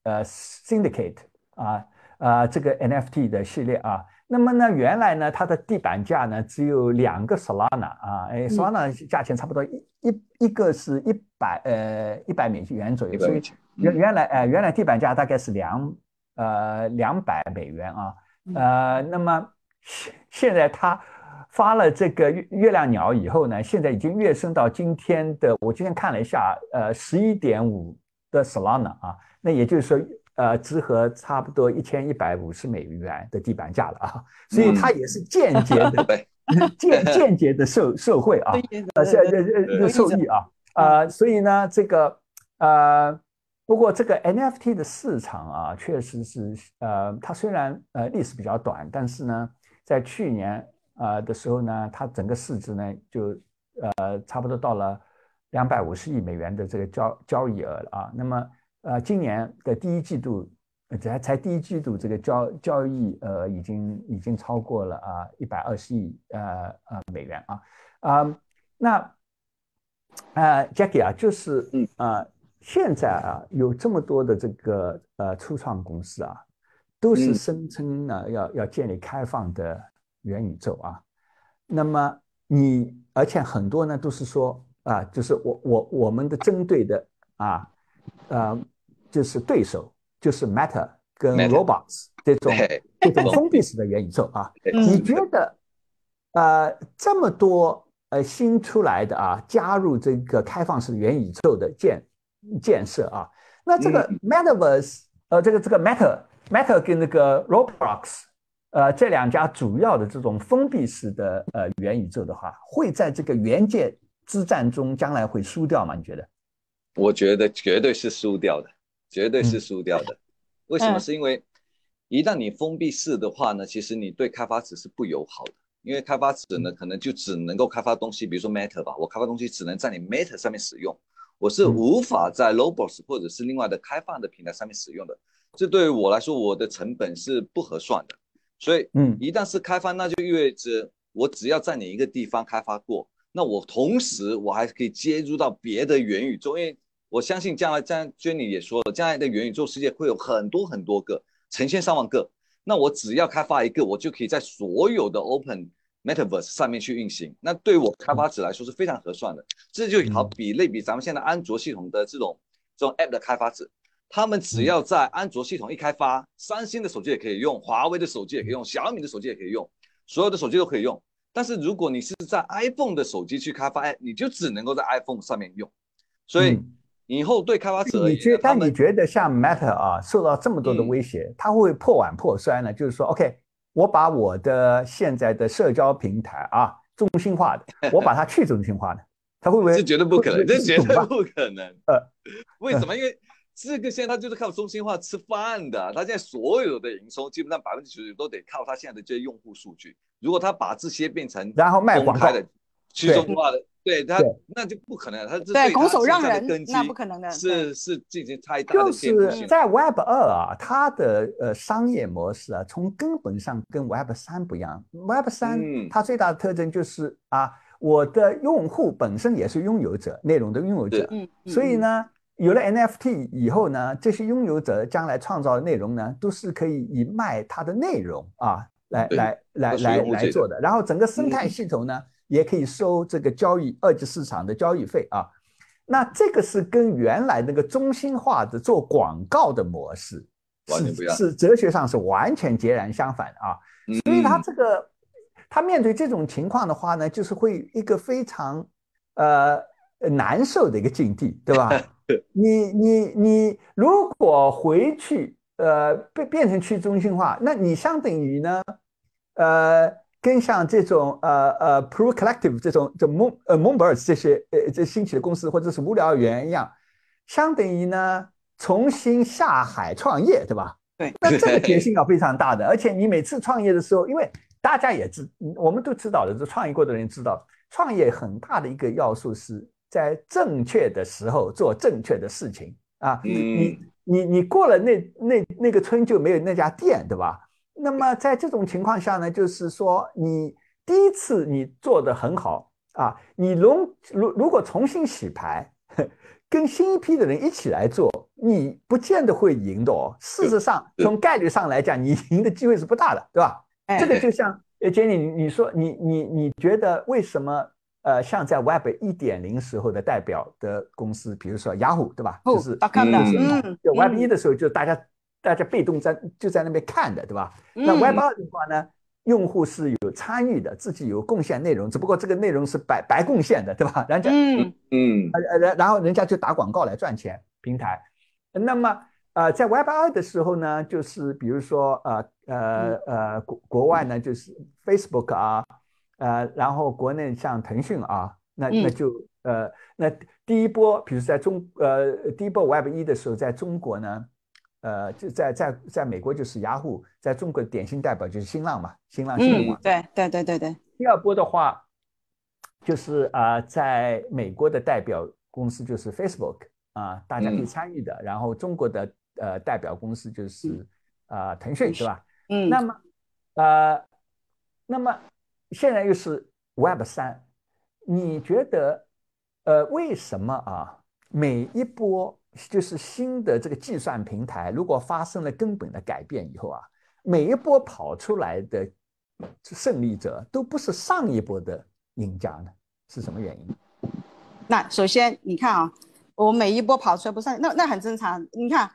呃 Syndicate 啊。啊，这个 NFT 的系列啊，那么呢，原来呢，它的地板价呢只有两个 Solana 啊，哎，Solana 价钱差不多一一一个是一百呃一百美元左右，所以原原来呃原来地板价大概是两呃两百美元啊，呃，那么现现在它发了这个月月亮鸟以后呢，现在已经跃升到今天的，我今天看了一下，呃，十一点五的 Solana 啊，那也就是说。呃，值和差不多一千一百五十美元的地板价了啊，所以它也是间接的，间间接的受受贿啊，呃，是呃呃受益啊，呃，所以呢，这个呃，不过这个 NFT 的市场啊，确实是呃，它虽然呃历史比较短，但是呢，在去年呃的时候呢，它整个市值呢就呃差不多到了两百五十亿美元的这个交交易额了啊，那么。呃，今年的第一季度，才才第一季度这个交交易呃，已经已经超过了啊一百二十亿呃呃美元啊。啊，那呃 Jackie 啊，就是嗯。啊，现在啊有这么多的这个呃初创公司啊，都是声称呢要要建立开放的元宇宙啊，那么你而且很多呢都是说啊，就是我我我们的针对的啊呃。就是对手，就是 Meta 跟 Robots 这种这种封闭式的元宇宙啊。你觉得，呃，这么多呃新出来的啊，加入这个开放式元宇宙的建建设啊，那这个 Metaverse，呃，这个这个 Meta Meta 跟那个 Roblox，呃，这两家主要的这种封闭式的呃元宇宙的话，会在这个元界之战中将来会输掉吗？你觉得？我觉得绝对是输掉的。绝对是输掉的，为什么？是因为一旦你封闭式的话呢，其实你对开发者是不友好的，因为开发者呢可能就只能够开发东西，比如说 Meta 吧，我开发东西只能在你 Meta 上面使用，我是无法在 Lobos 或者是另外的开放的平台上面使用的，这对于我来说，我的成本是不合算的。所以，嗯，一旦是开发，那就意味着我只要在你一个地方开发过，那我同时我还可以接入到别的元宇宙，因为。我相信将来，将 Jenny 也说了，将来的元宇宙世界会有很多很多个，成千上万个。那我只要开发一个，我就可以在所有的 Open Metaverse 上面去运行。那对我开发者来说是非常合算的。这就好比类比咱们现在安卓系统的这种这种 App 的开发者，他们只要在安卓系统一开发，三星的手机也可以用，华为的手机也可以用，小米的手机也可以用，所有的手机都可以用。但是如果你是在 iPhone 的手机去开发，哎，你就只能够在 iPhone 上面用。所以。以后对开发者，你觉但你觉得像 Meta 啊，受到这么多的威胁，他会破碗破摔呢？就是说，OK，我把我的现在的社交平台啊，中心化的，我把它去中心化的，他会不会？是绝对不可能，这绝对不可能。呃，为什么？因为这个现在它就是靠中心化吃饭的，它现在所有的营收基本上百分之九十都得靠它现在的这些用户数据。如果他把这些变成然后卖广告的去中心化的。对他，那就不可能，他对拱手让人，那不可能的，是是进行太大的就是在 Web 二啊，它的呃商业模式啊，从根本上跟 Web 三不一样。Web 三它最大的特征就是啊，我的用户本身也是拥有者，内容的拥有者。嗯，所以呢，有了 NFT 以后呢，这些拥有者将来创造的内容呢，都是可以以卖它的内容啊，来来来来来做的。然后整个生态系统呢。也可以收这个交易二级市场的交易费啊，那这个是跟原来那个中心化的做广告的模式是是哲学上是完全截然相反的啊，所以他这个他面对这种情况的话呢，就是会一个非常呃难受的一个境地，对吧？你你你如果回去呃变变成去中心化，那你相等于呢呃。跟像这种呃呃 Pro Collective 这种这蒙呃 Moonbirds 这些呃这兴起的公司或者是无聊猿一样，相等于呢重新下海创业，对吧？对，那这个决 心要非常大的，而且你每次创业的时候，因为大家也知，我们都知道的，这创业过的人知道，创业很大的一个要素是在正确的时候做正确的事情啊。你你你过了那那那个村就没有那家店，对吧？那么在这种情况下呢，就是说你第一次你做的很好啊，你如如如果重新洗牌，跟新一批的人一起来做，你不见得会赢的哦。事实上，从概率上来讲，你赢的机会是不大的，对吧？哎这个就像呃，杰尼，你你说你你你觉得为什么呃，像在 Web 一点零时候的代表的公司，比如说雅虎，对吧？就是就 Web 嗯一的时候，就大家大家被动在就在那边看的，对吧？那嗯 Web 二的话呢，用户是有参与的，自己有贡献内容，只不过这个内容是白白贡献的，对吧？人家嗯嗯呃呃，然然后人家就打广告来赚钱，平台。那么呃，在 Web 二的时候呢，就是比如说呃呃呃国国外呢，就是 Facebook 啊，呃，然后国内像腾讯啊，那那嗯就呃那第一波，比如在中呃第一波 Web 一的时候，在中国呢。呃，就在在在美国就是雅虎，在中国的典型代表就是新浪嘛，新浪新闻嗯网，。对对对对对，第二波的话，就是啊、呃在美国的代表公司就是 Facebook 啊、大家可以嗯参与的。然后中国的呃代表公司就是啊、腾讯，对吧？嗯，那么呃，那么现在又是 Web 三，你觉得呃为什么啊每一波就是新的这个计算平台，如果发生了根本的改变以后啊，每一波跑出来的胜利者都不是上一波的赢家呢？是什么原因？那首先你看啊，我每一波跑出来不算，那那很正常。你看，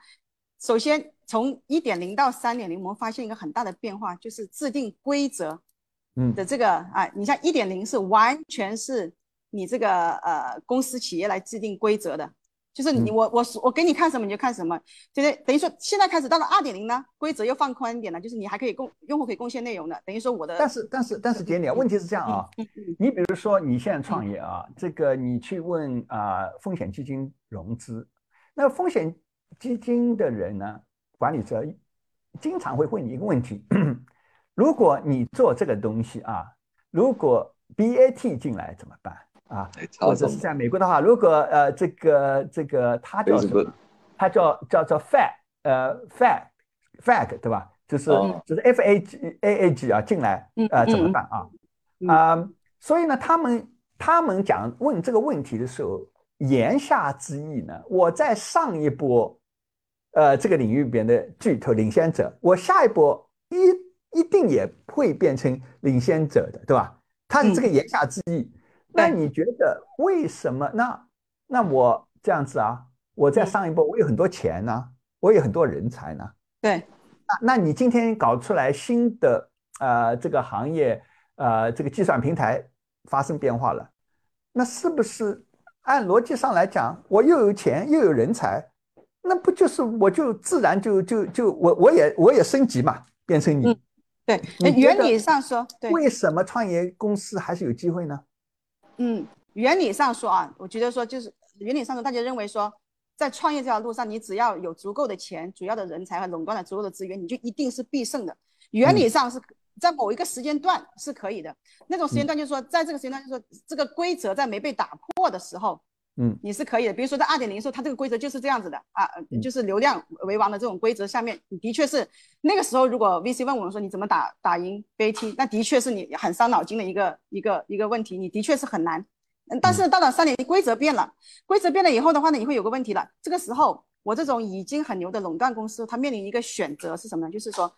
首先从一点零到三点零，我们发现一个很大的变化，就是制定规则嗯的这个啊，你像一点零是完全是你这个呃公司企业来制定规则的，就是你嗯。我我我给你看什么你就看什么，就是等于说现在开始到了二点零呢，规则又放宽一点了，就是你还可以贡用户可以贡献内容的，等于说我的但是但是但是，点点，问题是这样啊，你比如说你现在创业啊，这个你去问啊、风险基金融资，那风险基金的人呢，管理者经常会问你一个问题：如果你做这个东西啊，如果 BAT 进来怎么办啊？或者是在美国的话，如果呃这个这个它叫什么？它叫叫做 FAG 呃 FAG FAG 对吧？就是哦就是 F A G A A G 啊进来嗯呃怎么嗯办啊？嗯啊，所以呢，他们他们讲问这个问题的时候，言下之意呢，我在上一波，呃，这个领域里边的巨头领先者，我下一波一一定也会变成领先者的，对吧？他是这个言下之意。那你觉得为什么？那那我这样子啊，我在嗯上一波，我有很多钱呢、我有很多人才呢，对，那那你今天搞出来新的呃这个行业呃这个计算平台发生变化了，那是不是按逻辑上来讲，我又有钱又有人才，那不就是我就自然就就就我我也我也升级嘛，变成你嗯。对，你觉得呃原理上说，对，为什么创业公司还是有机会呢？嗯，原理上说啊，我觉得说就是原理上说，大家认为说，在创业这条路上，你只要有足够的钱、主要的人才和垄断了足够的资源，你就一定是必胜的。原理上是在某一个时间段是可以的，那种时间段就是说，在这个时间段就是说，这个规则在没被打破的时候，嗯，你是可以的。比如说在二点零的时候，它这个规则就是这样子的啊，就是流量为王的这种规则下面，你的确是那个时候，如果 VC 问我们说你怎么打打赢 BAT，那的确是你很伤脑筋的一个一个一个问题，你的确是很难。嗯，但是到了三点零，规则变了，规则变了以后的话呢，你会有个问题了。这个时候，我这种已经很牛的垄断公司，它面临一个选择是什么呢？就是说，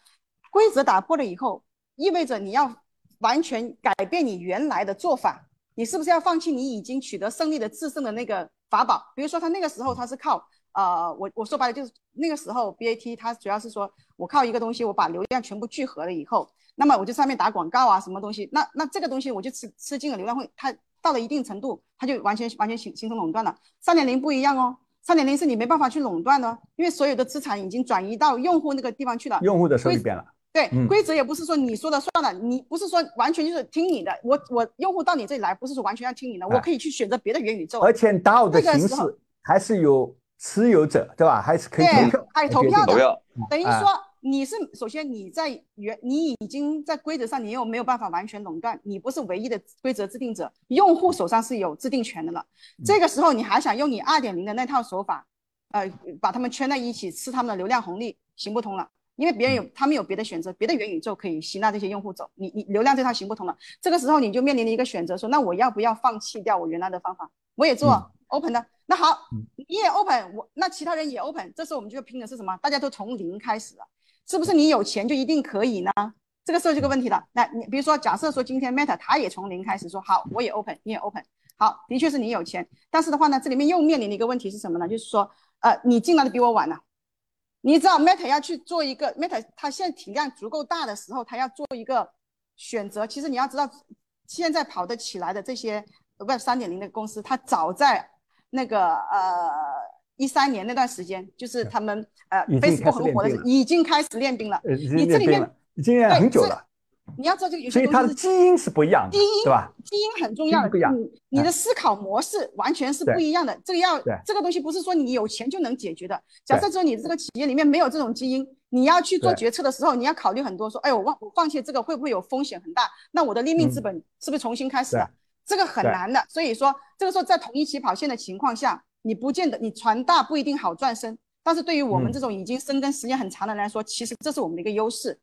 规则打破了以后，意味着你要完全改变你原来的做法。你是不是要放弃你已经取得胜利的制胜的那个法宝？比如说，他那个时候他是靠呃，我我说白了就是那个时候 BAT 它主要是说我靠一个东西，我把流量全部聚合了以后，那么我就上面打广告啊，什么东西，那那这个东西我就吃吃进了流量会，它到了一定程度，它就完全完全形形成垄断了。三点零不一样哦，三点零是你没办法去垄断的哦，因为所有的资产已经转移到用户那个地方去了。用户的手里边了。对嗯，规则也不是说你说的算了，你不是说完全就是听你的，我我用户到你这里来，不是说完全要听你的，我哎可以去选择别的元宇宙。而且 DAO 的形式还是有持有者，对吧？还是可以对投票，还有投票的投票，啊等于说你是首先你在原你已经在规则上你又没有办法完全垄断，你不是唯一的规则制定者，用户手上是有制定权的了。这个时候你还想用你二点零的那套手法，呃，把他们圈在一起吃他们的流量红利，行不通了。因为别人有，他们有别的选择，别的元宇宙可以吸纳这些用户走，你你流量这套行不通了。这个时候你就面临了一个选择，说那我要不要放弃掉我原来的方法？我也做嗯 open 的，那好嗯，你也 open，我那其他人也 open，这时候我们就拼的是什么？大家都从零开始了，是不是？你有钱就一定可以呢？这个时候这个问题了。那你比如说，假设说今天 Meta 他也从零开始说好，我也 open，你也 open，好，的确是你有钱，但是的话呢，这里面又面临的一个问题是什么呢？就是说，呃，你进来的比我晚了。你知道 Meta 要去做一个 Meta，它现在体量足够大的时候，它要做一个选择。其实你要知道，现在跑得起来的这些 Web 三点零的公司，它早在那个呃一三年那段时间，就是他们呃 Facebook 很火的时候，已经开始练兵了。呃，已经你这里面练兵了，已经练很久了，你要知道这个有所以它的些东西是基因是不一样的，基因对吧？基因很重要不一样你你的思考模式完全是不一样的。这个要这个东西不是说你有钱就能解决的。假设说你这个企业里面没有这种基因，你要去做决策的时候，你要考虑很多，说，哎，我忘我放弃这个会不会有风险很大？那我的立命之本是不是重新开始了？这个很难的。所以说，这个时候在同一起跑线的情况下，你不见得你船大不一定好转身。但是对于我们嗯这种已经深耕时间很长的人来说，其实这是我们的一个优势。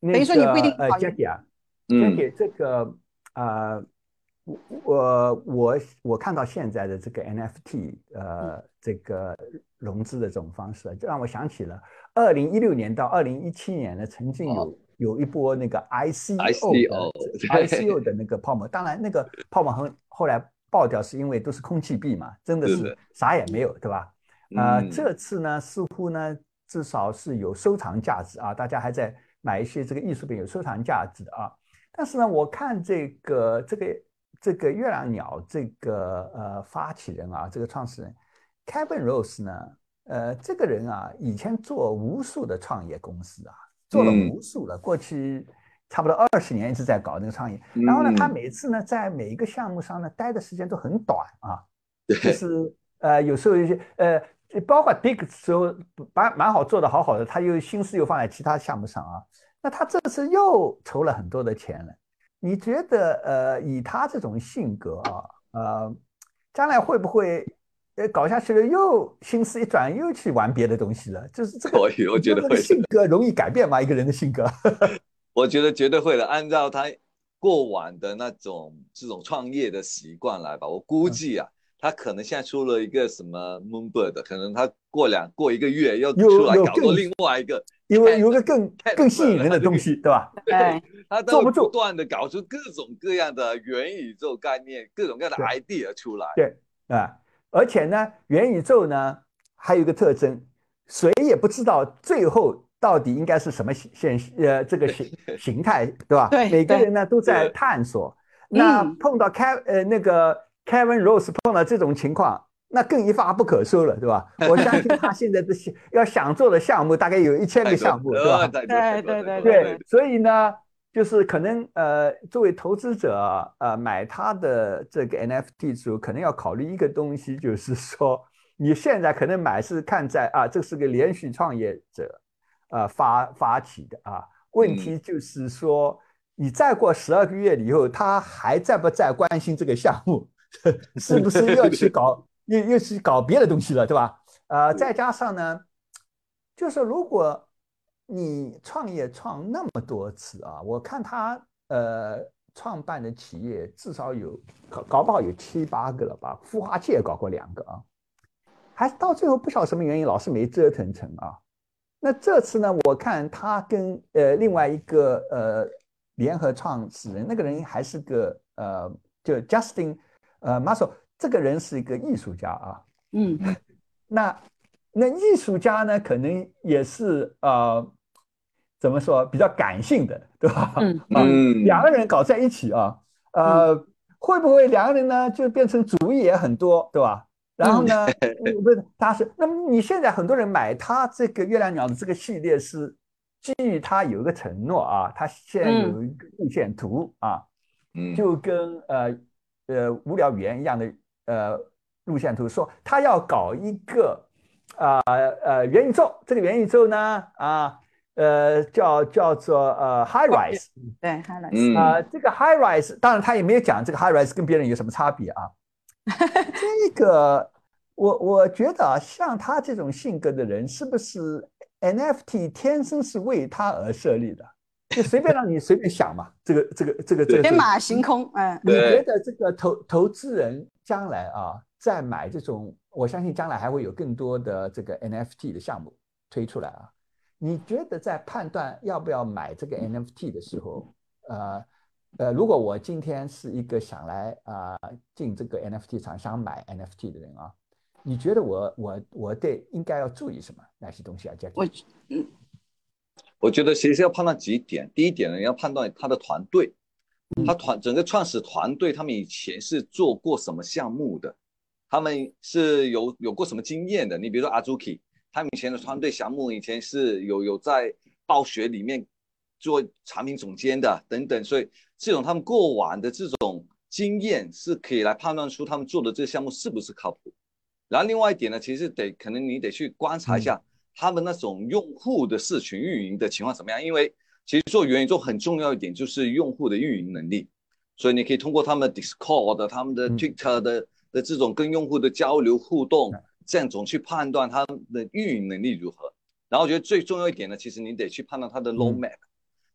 那等于说你不一定个呃跑赢，Jackie 啊嗯，Jackie 这个呃，我我我我看到现在的这个 NFT 呃这个融资的这种方式，就让我想起了二零一六年到二零一七年呢，曾经有、哦。有一波那个 ICO 的 ICO 的那个泡沫，当然那个泡沫后后来爆掉，是因为都是空气币嘛，真的是啥也没有，对吧？呃，嗯。这次呢，似乎呢，至少是有收藏价值啊，大家还在买一些这个艺术品有收藏价值的啊。但是呢，我看这个这个这个月亮鸟这个呃发起人啊，这个创始人 Kevin Rose 呢，呃，这个人啊，以前做无数的创业公司啊，做了嗯无数了，过去差不多二十年一直在搞那个创业。然后呢，他嗯每次呢，在每一个项目上呢，待的时间都很短啊。就是呃，有时候一些呃，包括 Big 时候蛮蛮好做的好好的，他又心思又放在其他项目上啊。那他这次又筹了很多的钱了，你觉得呃，以他这种性格啊，呃，将来会不会呃搞下去了又心思一转又去玩别的东西了？就是这个，会我觉得会性格容易改变吗？一个人的性格？我觉得绝对会的。按照他过往的那种这种创业的习惯来吧，我估计啊，他可能现在出了一个什么 Moonbird，可能他过两过一个月又有出来搞个另外一个，因为有个更更吸引人的东西，对吧？对，他都不住不断的搞出各种各样的元宇宙概念，各种各样的 idea 出来。对啊，而且呢，元宇宙呢还有一个特征，谁也不知道最后到底应该是什么形现呃这个形 形态，对吧？对每个人呢都在探索。那嗯碰到开呃那个 Kevin Rose 碰到这种情况，那更一发不可收了，对吧？我相信他现在的想要想做的项目大概有一千个项目，对吧？太多太多对对对，所以呢，就是可能呃，作为投资者呃买他的这个 NFT 的时候，可能要考虑一个东西，就是说你现在可能买是看在啊，这是个连续创业者呃发发起的啊，问题就是说。你再过十二个月以后，他还在不在关心这个项目？是不是又要去搞 又又去搞别的东西了，对吧？呃，再加上呢，就是如果你创业创那么多次啊，我看他呃创办的企业至少有搞搞不好有七八个了吧，孵化器也搞过两个啊，还到最后不晓得什么原因老是没折腾成啊。那这次呢，我看他跟呃另外一个呃联合创始人，那个人还是个呃就 Justin 呃 Muscle，这个人是一个艺术家啊，嗯，那那艺术家呢，可能也是呃，怎么说比较感性的，对吧？嗯啊，嗯两个人搞在一起啊，呃，会不会两个人呢就变成主意也很多，对吧？然后呢，嗯。不是他是，那么你现在很多人买他这个月亮鸟的这个系列是基于他有一个承诺啊，他现在有一个路线图啊，嗯，就跟呃呃无聊语言一样的呃路线图，说他要搞一个啊呃元宇宙，这个元宇宙呢啊呃叫叫做呃 high rise 对，high rise，啊、这个 high rise 当然他也没有讲这个 high rise 跟别人有什么差别啊，这个我我觉得啊，像他这种性格的人，是不是 NFT 天生是为他而设立的？就随便让你随便想嘛，这个这个这个这个。天马行空，嗯，你觉得这个投投资人将来啊，在买这种，我相信将来还会有更多的这个 NFT 的项目推出来啊。你觉得在判断要不要买这个 NFT 的时候，呃呃，如果我今天是一个想来啊、进这个 NFT 厂想买 NFT 的人啊，你觉得我我我对应该要注意什么哪些东西啊？加我我觉得其实要判断几点，第一点呢，你要判断他的团队，他团整个创始团队他们以前是做过什么项目的，他们是有有过什么经验的。你比如说阿 Zuki，他们以前的团队项目以前是有有在暴雪里面做产品总监的等等，所以这种他们过往的这种经验是可以来判断出他们做的这个项目是不是靠谱。然后另外一点呢，其实得可能你得去观察一下他们那种用户的社群运营的情况怎么样，因为其实做元宇宙很重要一点就是用户的运营能力，所以你可以通过他们的 Discord、他们的嗯。Twitter 的的这种跟用户的交流互动，这样总去判断他们的运营能力如何。然后我觉得最重要一点呢，其实你得去判断他的 roadmap，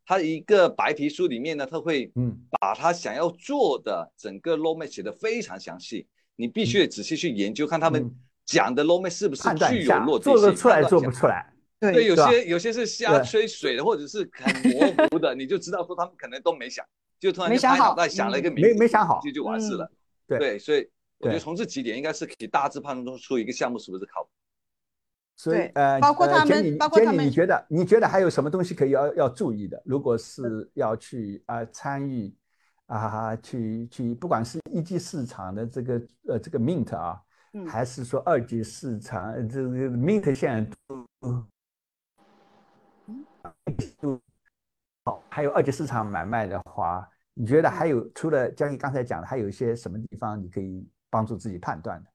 他一个白皮书里面呢，他会嗯。把他想要做的整个 roadmap 写得非常详细，你必须得仔细去研究，看他们嗯讲的 roadmap 是不是判断具有一下落地性，做得出来做不出来。对，对有些有些是瞎吹水的，或者是很模糊的，你就知道说他们可能都没想，就突然没想好间拍脑袋想了一个名字，没没想好就就完事了。对对，所以我觉得从这几点应该是可以大致判断出一个项目是不是靠谱。所以呃，包括他们包括他们你觉得你觉得还有什么东西可以要要注意的？如果是要去啊、呃参与啊、去去，不管是一级市场的这个呃这个 mint 啊，嗯还是说二级市场呃这个 mint 现在都都好，还有二级市场买卖的话，你觉得还有除了江毅刚才讲的，还有一些什么地方你可以帮助自己判断的？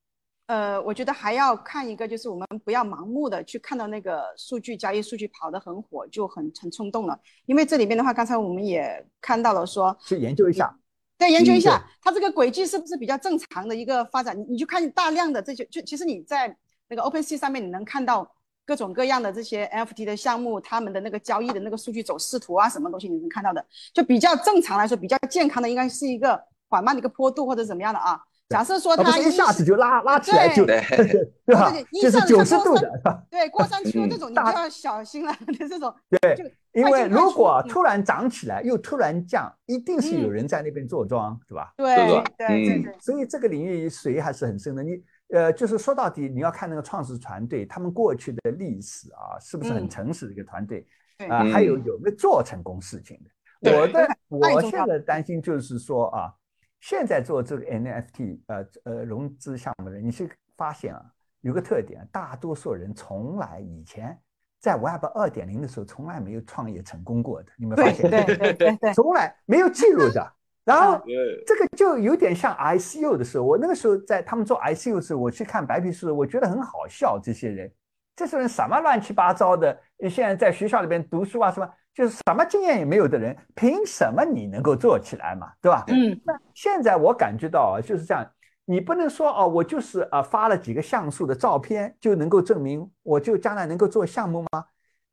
呃，我觉得还要看一个，就是我们不要盲目的去看到那个数据交易数据跑得很火，就很很冲动了。因为这里面的话，刚才我们也看到了说，去研究一下。再研究一嗯下它这个轨迹是不是比较正常的一个发展。你你去看大量的这些，就其实你在那个 OpenSea 上面，你能看到各种各样的这些 NFT 的项目，他们的那个交易的那个数据走势图啊，什么东西你能看到的，就比较正常来说，比较健康的应该是一个缓慢的一个坡度或者怎么样的啊。假设说它一下子就拉拉起来就对。对吧？就是上九十度的？对过山区嗯。这种你就要小心了，这种对，因为如果嗯。突然涨起来又突然降，一定是有嗯人在那边坐庄，是吧？对对吧对对嗯对，所以这个领域水还是很深的。你呃，就是说到底，你要看那个创始团队他们过去的历史啊，是不是很嗯。诚实的一个团队？对。啊？嗯。还有有没有做成功事情的？我的我现在担心就是说啊，现在做这个 NFT 呃呃融资项目的人，你是发现啊，有个特点，大多数人从来以前在 Web 二点零的时候，从来没有创业成功过的，你们发现对对对对，从来没有记录的。然后，这个就有点像 ICU 的时候，我那个时候在他们做 ICU 的时候，我去看白皮书，我觉得很好笑。这些人，这些人什么乱七八糟的，现在在学校里边读书啊，什么就是什么经验也没有的人，凭什么你能够做起来嘛，对吧？嗯那现在我感觉到啊，就是这样，你不能说哦，我就是啊发了几个像素的照片就能够证明我就将来能够做项目吗？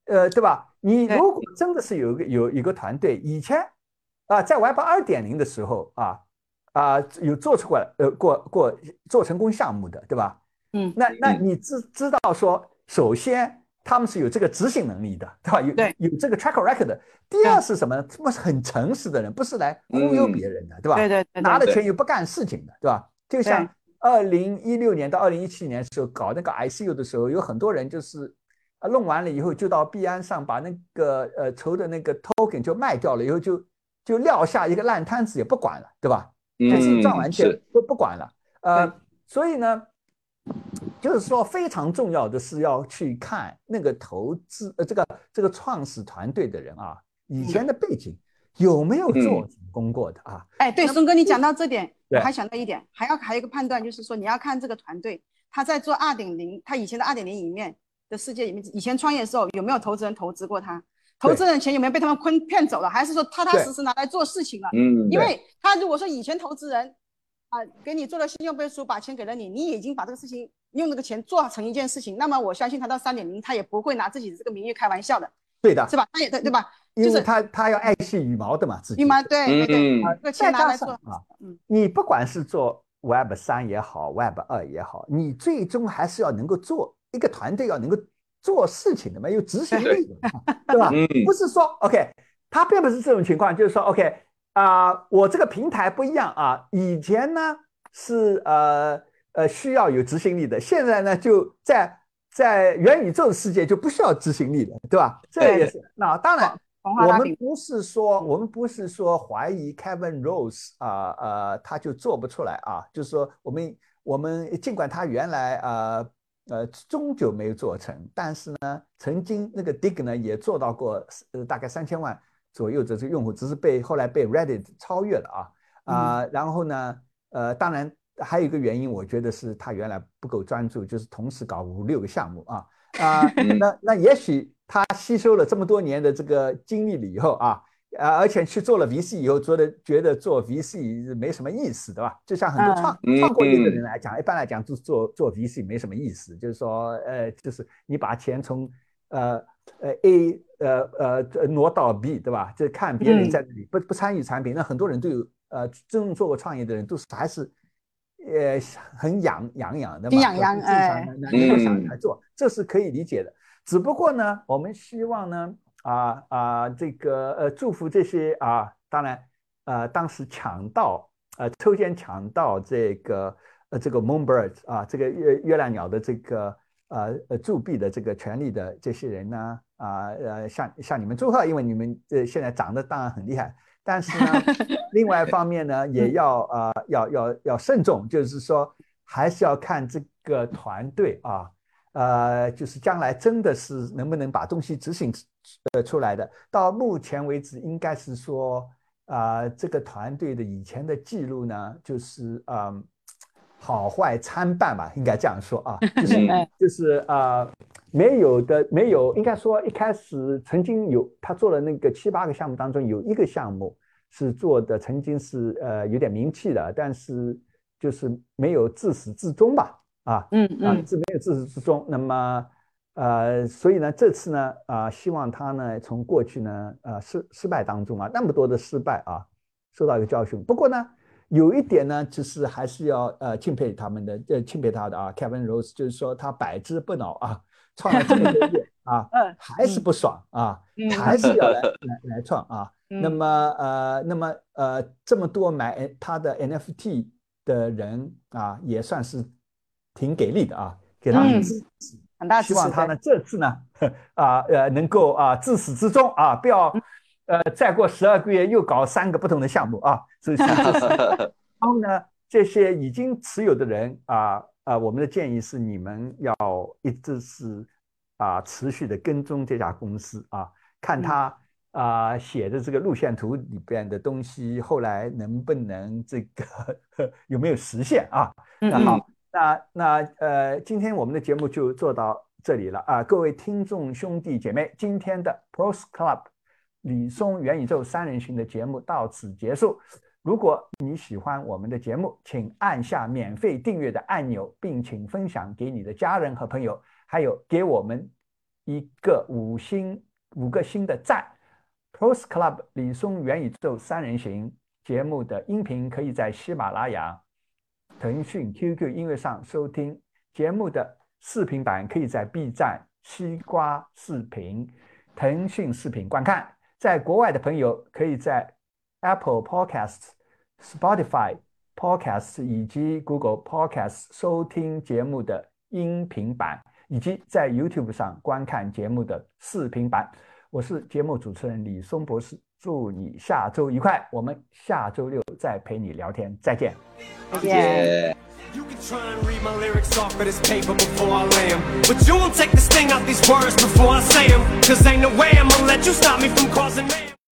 呃，对吧？你如果真的是有一个有一个团队，以前啊在 Web 二点零的时候啊啊有做出过来呃过过做成功项目的，对吧？嗯那那嗯你知知道说，首先他们是有这个执行能力的，对吧？有有这个 track record 的。第二是什么呢？他们是很诚实的人，不是来忽悠嗯别人的，对吧？对对对拿了钱又不干事情的，对吧？就像二零一六年到二零一七年的时候搞那个 ICU 的时候，有很多人就是啊弄完了以后就到币安上把那个呃筹的那个 token 就卖掉了，以后就就撂下一个烂摊子也不管了，对吧？就是赚完钱嗯是不不管了，呃，所以呢，就是说非常重要的是要去看那个投资呃这个这个创始团队的人啊，以前的背景有没有做嗯成功过的啊？哎，对，松哥，你讲到这点，我还想到一点，还要还有一个判断，就是说你要看这个团队他在做二点零，他以前的二点零里面的世界里面，以前创业的时候有没有投资人投资过他？投资人钱有没有被他们坤骗走了，还是说踏踏实实拿来做事情了？嗯，因为他如果说以前投资人啊、给你做了信用背书，把钱给了你，你已经把这个事情用这个钱做成一件事情，那么我相信他到三点零，他也不会拿自己的这个名誉开玩笑的，对的，是吧？他也对对吧？就是因为他他要爱惜羽毛的嘛，自己羽毛对对对，嗯这个再加钱拿来做，上啊，嗯，你不管是做 Web 三也好，Web 二也好，你最终还是要能够做一个团队，要能够做事情的嘛，有执行力的嘛，对吧？嗯不是说 OK，他并不是这种情况，就是说 OK 啊、我这个平台不一样啊，以前呢是呃呃需要有执行力的，现在呢就在在元宇宙的世界就不需要执行力了，对吧？这也是那当然。我们不是说，我们不是说怀疑 Kevin Rose 啊呃他就做不出来啊，就是说我们我们尽管他原来呃呃终究没有做成，但是呢，曾经那个 Dig 呢也做到过呃大概三千万左右的这个用户，只是被后来被 Reddit 超越了啊啊、然后呢呃当然还有一个原因，我觉得是他原来不够专注，就是同时搞五六个项目啊 啊、那那也许他吸收了这么多年的这个经历了以后啊，啊，而且去做了 VC 以后，觉得觉得做 VC 没什么意思，对吧？就像很多创、嗯创过业的人来讲，一般来讲做做做 VC 没什么意思，就是说，呃，就是你把钱从呃呃 A 呃呃挪到 B，对吧？就看别人嗯在那里不不参与产品，那很多人都有呃真正做过创业的人都是还是。呃，很痒痒痒的嘛，心痒痒哎。的，那你不想嗯来做，这是可以理解的。只不过呢，我们希望呢，啊啊，这个呃，祝福这些啊，当然，呃，当时抢到呃抽签抢到这个呃这个 Moonbird 啊，这个月月亮鸟的这个呃呃铸币的这个权利的这些人呢，啊呃，向向你们祝贺，因为你们呃现在涨得当然很厉害，但是呢，另外一方面呢，也要啊、呃、要要要慎重，就是说还是要看这个团队啊。呃，就是将来真的是能不能把东西执行呃出来的。到目前为止，应该是说，啊，这个团队的以前的记录呢，就是嗯，好坏参半吧，应该这样说啊，就是嗯就是呃，没有的没有，应该说一开始曾经有他做了那个七八个项目当中，有一个项目是做的曾经是呃有点名气的，但是就是没有自始至终吧，啊，嗯啊，嗯是没有自始至终。那么，呃，所以呢，这次呢，啊、希望他呢，从过去呢，呃，失失败当中啊，那么多的失败啊，受到一个教训。不过呢，有一点呢，就是还是要呃敬佩他们的，呃，敬佩他的啊，Kevin Rose，就是说他百折不挠啊，创了这么多业啊，嗯还是不爽啊，嗯。还是要来 来来创啊。嗯。那么呃，那么呃，这么多买他的 NFT 的人啊，也算是挺给力的啊，给他们嗯支持。希望他呢这次呢，啊呃能够啊自始至终啊，不要呃再过十二个月又搞三个不同的项目啊，所以是这是然后呢，这些已经持有的人啊啊，我们的建议是你们要一直是啊持续的跟踪这家公司啊，看他啊写的这个路线图里边的东西，后来能不能这个 有没有实现啊？嗯那好，那那呃，今天我们的节目就做到这里了啊，各位听众兄弟姐妹，今天的 Pros Club 李松元宇宙三人行的节目到此结束。如果你喜欢我们的节目，请按下免费订阅的按钮，并请分享给你的家人和朋友，还有给我们一个五星五个星的赞。Pros Club 李松元宇宙三人行节目的音频可以在喜马拉雅、腾讯、QQ 音乐上收听，节目的视频版可以在 B 站、西瓜视频、腾讯视频观看。在国外的朋友可以在 Apple Podcasts、Spotify Podcasts 以及 Google Podcasts 收听节目的音频版，以及在 YouTube 上观看节目的视频版。我是节目主持人李松博士，祝你下周愉快，我们下周六再陪你聊天，再见。再见。You can try and read my lyrics off of this paper before I lay them. But you won't take this thing out these words before I say them. Cause ain't no way I'm gonna let you stop me from causing